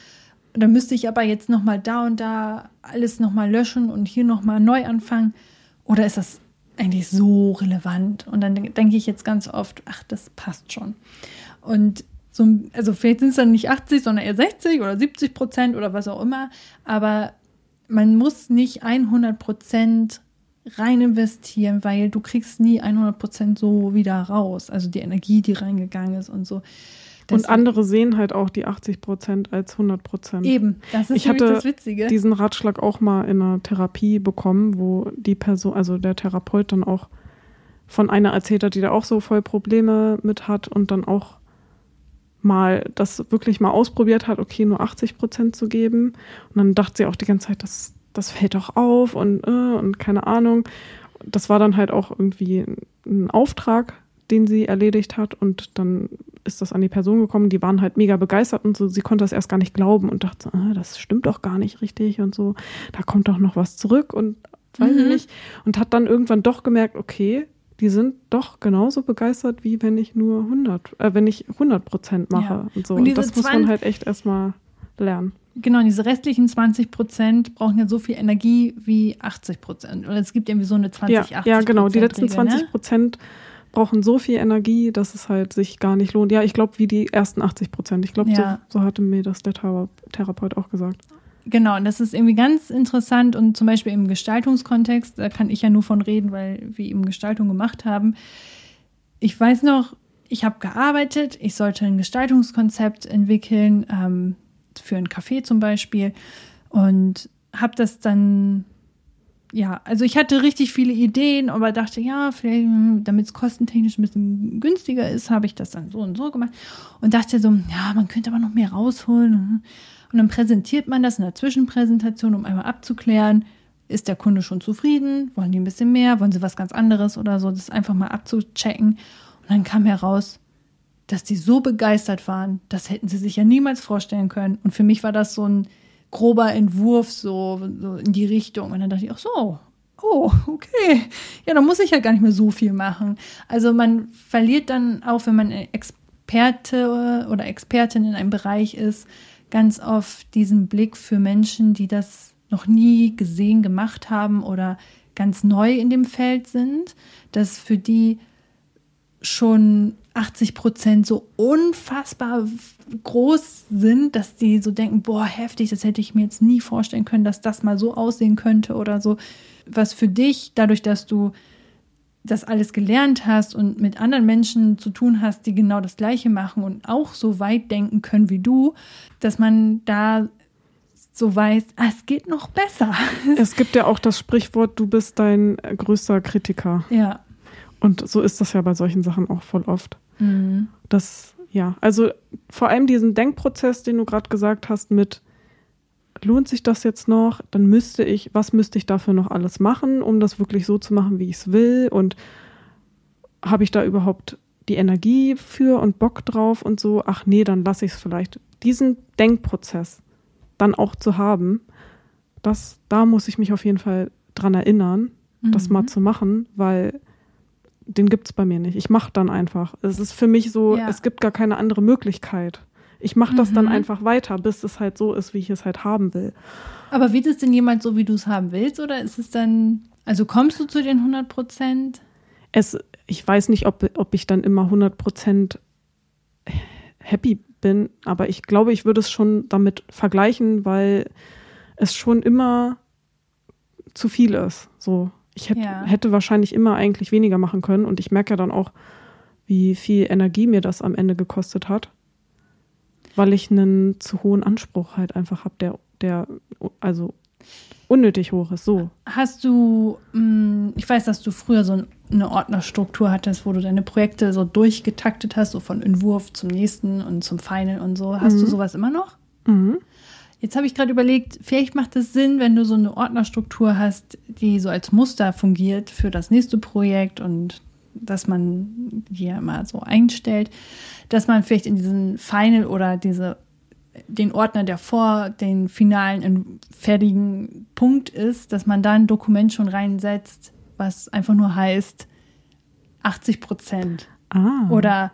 Dann müsste ich aber jetzt nochmal da und da alles nochmal löschen und hier nochmal neu anfangen. Oder ist das eigentlich so relevant? Und dann denke ich jetzt ganz oft, ach, das passt schon. Und so, also vielleicht sind es dann nicht 80, sondern eher 60 oder 70 Prozent oder was auch immer. Aber man muss nicht 100 Prozent rein investieren, weil du kriegst nie 100 Prozent so wieder raus. Also die Energie, die reingegangen ist und so. Das und andere sehen halt auch die 80 Prozent als 100 Prozent. Eben, das ist ich hatte das Witzige. diesen Ratschlag auch mal in einer Therapie bekommen, wo die Person, also der Therapeut dann auch von einer erzählt hat, die da auch so voll Probleme mit hat und dann auch mal das wirklich mal ausprobiert hat, okay, nur 80 Prozent zu geben. Und dann dachte sie auch die ganze Zeit, das, das fällt doch auf und, äh, und keine Ahnung. Das war dann halt auch irgendwie ein Auftrag, den sie erledigt hat und dann ist das an die Person gekommen, die waren halt mega begeistert und so, sie konnte das erst gar nicht glauben und dachte, ah, das stimmt doch gar nicht richtig und so, da kommt doch noch was zurück und weiß mhm. ich nicht und hat dann irgendwann doch gemerkt, okay, die sind doch genauso begeistert, wie wenn ich nur 100, äh, wenn ich 100 Prozent mache ja. und so. Und, und das muss man halt echt erstmal lernen. Genau, diese restlichen 20 Prozent brauchen ja so viel Energie wie 80 Prozent. Oder es gibt irgendwie so eine 20, ja, Ja, genau. Die letzten 20 Prozent ne? Brauchen so viel Energie, dass es halt sich gar nicht lohnt. Ja, ich glaube, wie die ersten 80 Prozent. Ich glaube, ja. so, so, hatte mir das der Therapeut auch gesagt. Genau, und das ist irgendwie ganz interessant und zum Beispiel im Gestaltungskontext, da kann ich ja nur von reden, weil wir eben Gestaltung gemacht haben. Ich weiß noch, ich habe gearbeitet, ich sollte ein Gestaltungskonzept entwickeln, ähm, für ein Café zum Beispiel, und habe das dann ja, also ich hatte richtig viele Ideen, aber dachte, ja, vielleicht, hm, damit es kostentechnisch ein bisschen günstiger ist, habe ich das dann so und so gemacht und dachte so, ja, man könnte aber noch mehr rausholen. Und dann präsentiert man das in der Zwischenpräsentation, um einmal abzuklären, ist der Kunde schon zufrieden? Wollen die ein bisschen mehr? Wollen sie was ganz anderes oder so? Das einfach mal abzuchecken. Und dann kam heraus, dass die so begeistert waren, das hätten sie sich ja niemals vorstellen können. Und für mich war das so ein grober Entwurf so, so in die Richtung. Und dann dachte ich, ach so, oh, okay. Ja, dann muss ich ja gar nicht mehr so viel machen. Also man verliert dann auch, wenn man Experte oder Expertin in einem Bereich ist, ganz oft diesen Blick für Menschen, die das noch nie gesehen, gemacht haben oder ganz neu in dem Feld sind, dass für die schon 80 Prozent so unfassbar groß sind, dass die so denken, boah, heftig, das hätte ich mir jetzt nie vorstellen können, dass das mal so aussehen könnte oder so. Was für dich, dadurch, dass du das alles gelernt hast und mit anderen Menschen zu tun hast, die genau das Gleiche machen und auch so weit denken können wie du, dass man da so weiß, ah, es geht noch besser. Es gibt ja auch das Sprichwort, du bist dein größter Kritiker. Ja. Und so ist das ja bei solchen Sachen auch voll oft. Mhm. Das, ja, also vor allem diesen Denkprozess, den du gerade gesagt hast, mit lohnt sich das jetzt noch? Dann müsste ich, was müsste ich dafür noch alles machen, um das wirklich so zu machen, wie ich es will? Und habe ich da überhaupt die Energie für und Bock drauf und so? Ach nee, dann lasse ich es vielleicht. Diesen Denkprozess dann auch zu haben, das, da muss ich mich auf jeden Fall dran erinnern, mhm. das mal zu machen, weil den gibt es bei mir nicht. Ich mache dann einfach. Es ist für mich so, ja. es gibt gar keine andere Möglichkeit. Ich mache das mhm. dann einfach weiter, bis es halt so ist, wie ich es halt haben will. Aber wird es denn jemand so, wie du es haben willst? Oder ist es dann, Also kommst du zu den 100 Prozent? Es, ich weiß nicht, ob, ob ich dann immer 100 Prozent happy bin, aber ich glaube, ich würde es schon damit vergleichen, weil es schon immer zu viel ist. So, ich hätte, ja. hätte wahrscheinlich immer eigentlich weniger machen können und ich merke ja dann auch, wie viel Energie mir das am Ende gekostet hat, weil ich einen zu hohen Anspruch halt einfach habe, der, der, also unnötig hoch ist. So. Hast du, mm, ich weiß, dass du früher so eine Ordnerstruktur hattest, wo du deine Projekte so durchgetaktet hast, so von Entwurf zum nächsten und zum Final und so. Hast mhm. du sowas immer noch? Mhm. Jetzt habe ich gerade überlegt, vielleicht macht es Sinn, wenn du so eine Ordnerstruktur hast, die so als Muster fungiert für das nächste Projekt und dass man ja immer so einstellt, dass man vielleicht in diesen Final oder diese den Ordner, der vor den finalen fertigen Punkt ist, dass man da ein Dokument schon reinsetzt, was einfach nur heißt 80 Prozent. Ah. Oder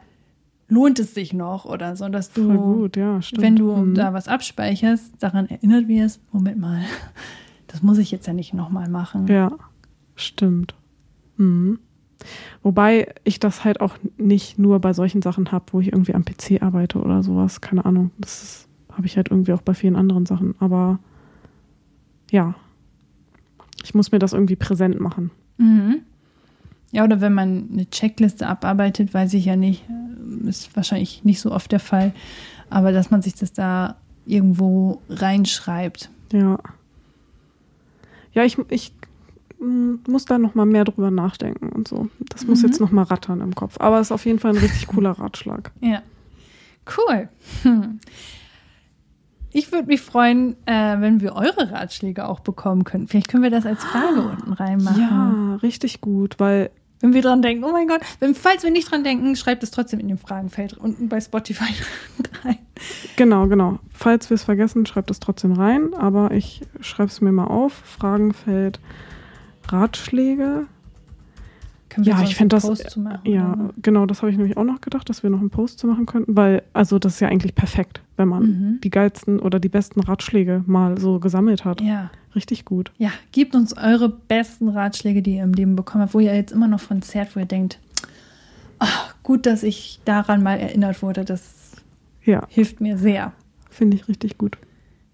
lohnt es sich noch oder so, dass du, gut, ja, wenn du mhm. da was abspeicherst, daran erinnert wirst, Moment mal, das muss ich jetzt ja nicht nochmal machen. Ja, stimmt. Mhm. Wobei ich das halt auch nicht nur bei solchen Sachen habe, wo ich irgendwie am PC arbeite oder sowas, keine Ahnung. Das habe ich halt irgendwie auch bei vielen anderen Sachen. Aber ja, ich muss mir das irgendwie präsent machen. Mhm. Ja, oder wenn man eine Checkliste abarbeitet, weiß ich ja nicht, äh, ist wahrscheinlich nicht so oft der Fall, aber dass man sich das da irgendwo reinschreibt. Ja. Ja, ich, ich mm, muss da noch mal mehr drüber nachdenken und so. Das muss mhm. jetzt noch mal rattern im Kopf. Aber es ist auf jeden Fall ein richtig cooler Ratschlag. Ja. Cool. Hm. Ich würde mich freuen, äh, wenn wir eure Ratschläge auch bekommen könnten. Vielleicht können wir das als Frage unten reinmachen. Ja, richtig gut, weil wenn wir dran denken, oh mein Gott, wenn, falls wir nicht dran denken, schreibt es trotzdem in dem Fragenfeld unten bei Spotify rein. Genau, genau. Falls wir es vergessen, schreibt es trotzdem rein, aber ich schreibe es mir mal auf. Fragenfeld Ratschläge. Können wir ja, ich finde das. Post zu machen, ja, oder? genau, das habe ich nämlich auch noch gedacht, dass wir noch einen Post zu machen könnten, weil, also das ist ja eigentlich perfekt, wenn man mhm. die geilsten oder die besten Ratschläge mal so gesammelt hat. Ja. Richtig gut. Ja, gebt uns eure besten Ratschläge, die ihr im Leben bekommen habt, wo ihr jetzt immer noch von zerrt, wo ihr denkt, ach, gut, dass ich daran mal erinnert wurde. Das ja. hilft mir sehr. Finde ich richtig gut.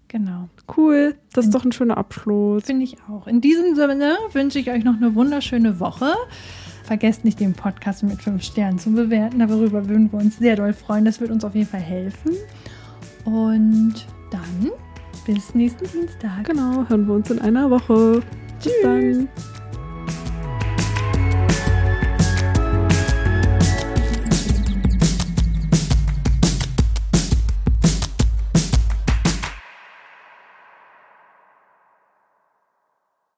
Genau. Cool. Das ist doch ein schöner Abschluss. Finde ich auch. In diesem Sinne wünsche ich euch noch eine wunderschöne Woche. Vergesst nicht, den Podcast mit fünf Sternen zu bewerten. Darüber würden wir uns sehr doll freuen. Das wird uns auf jeden Fall helfen. Und dann bis nächsten Dienstag. Genau, hören wir uns in einer Woche. Tschüss. Bis dann.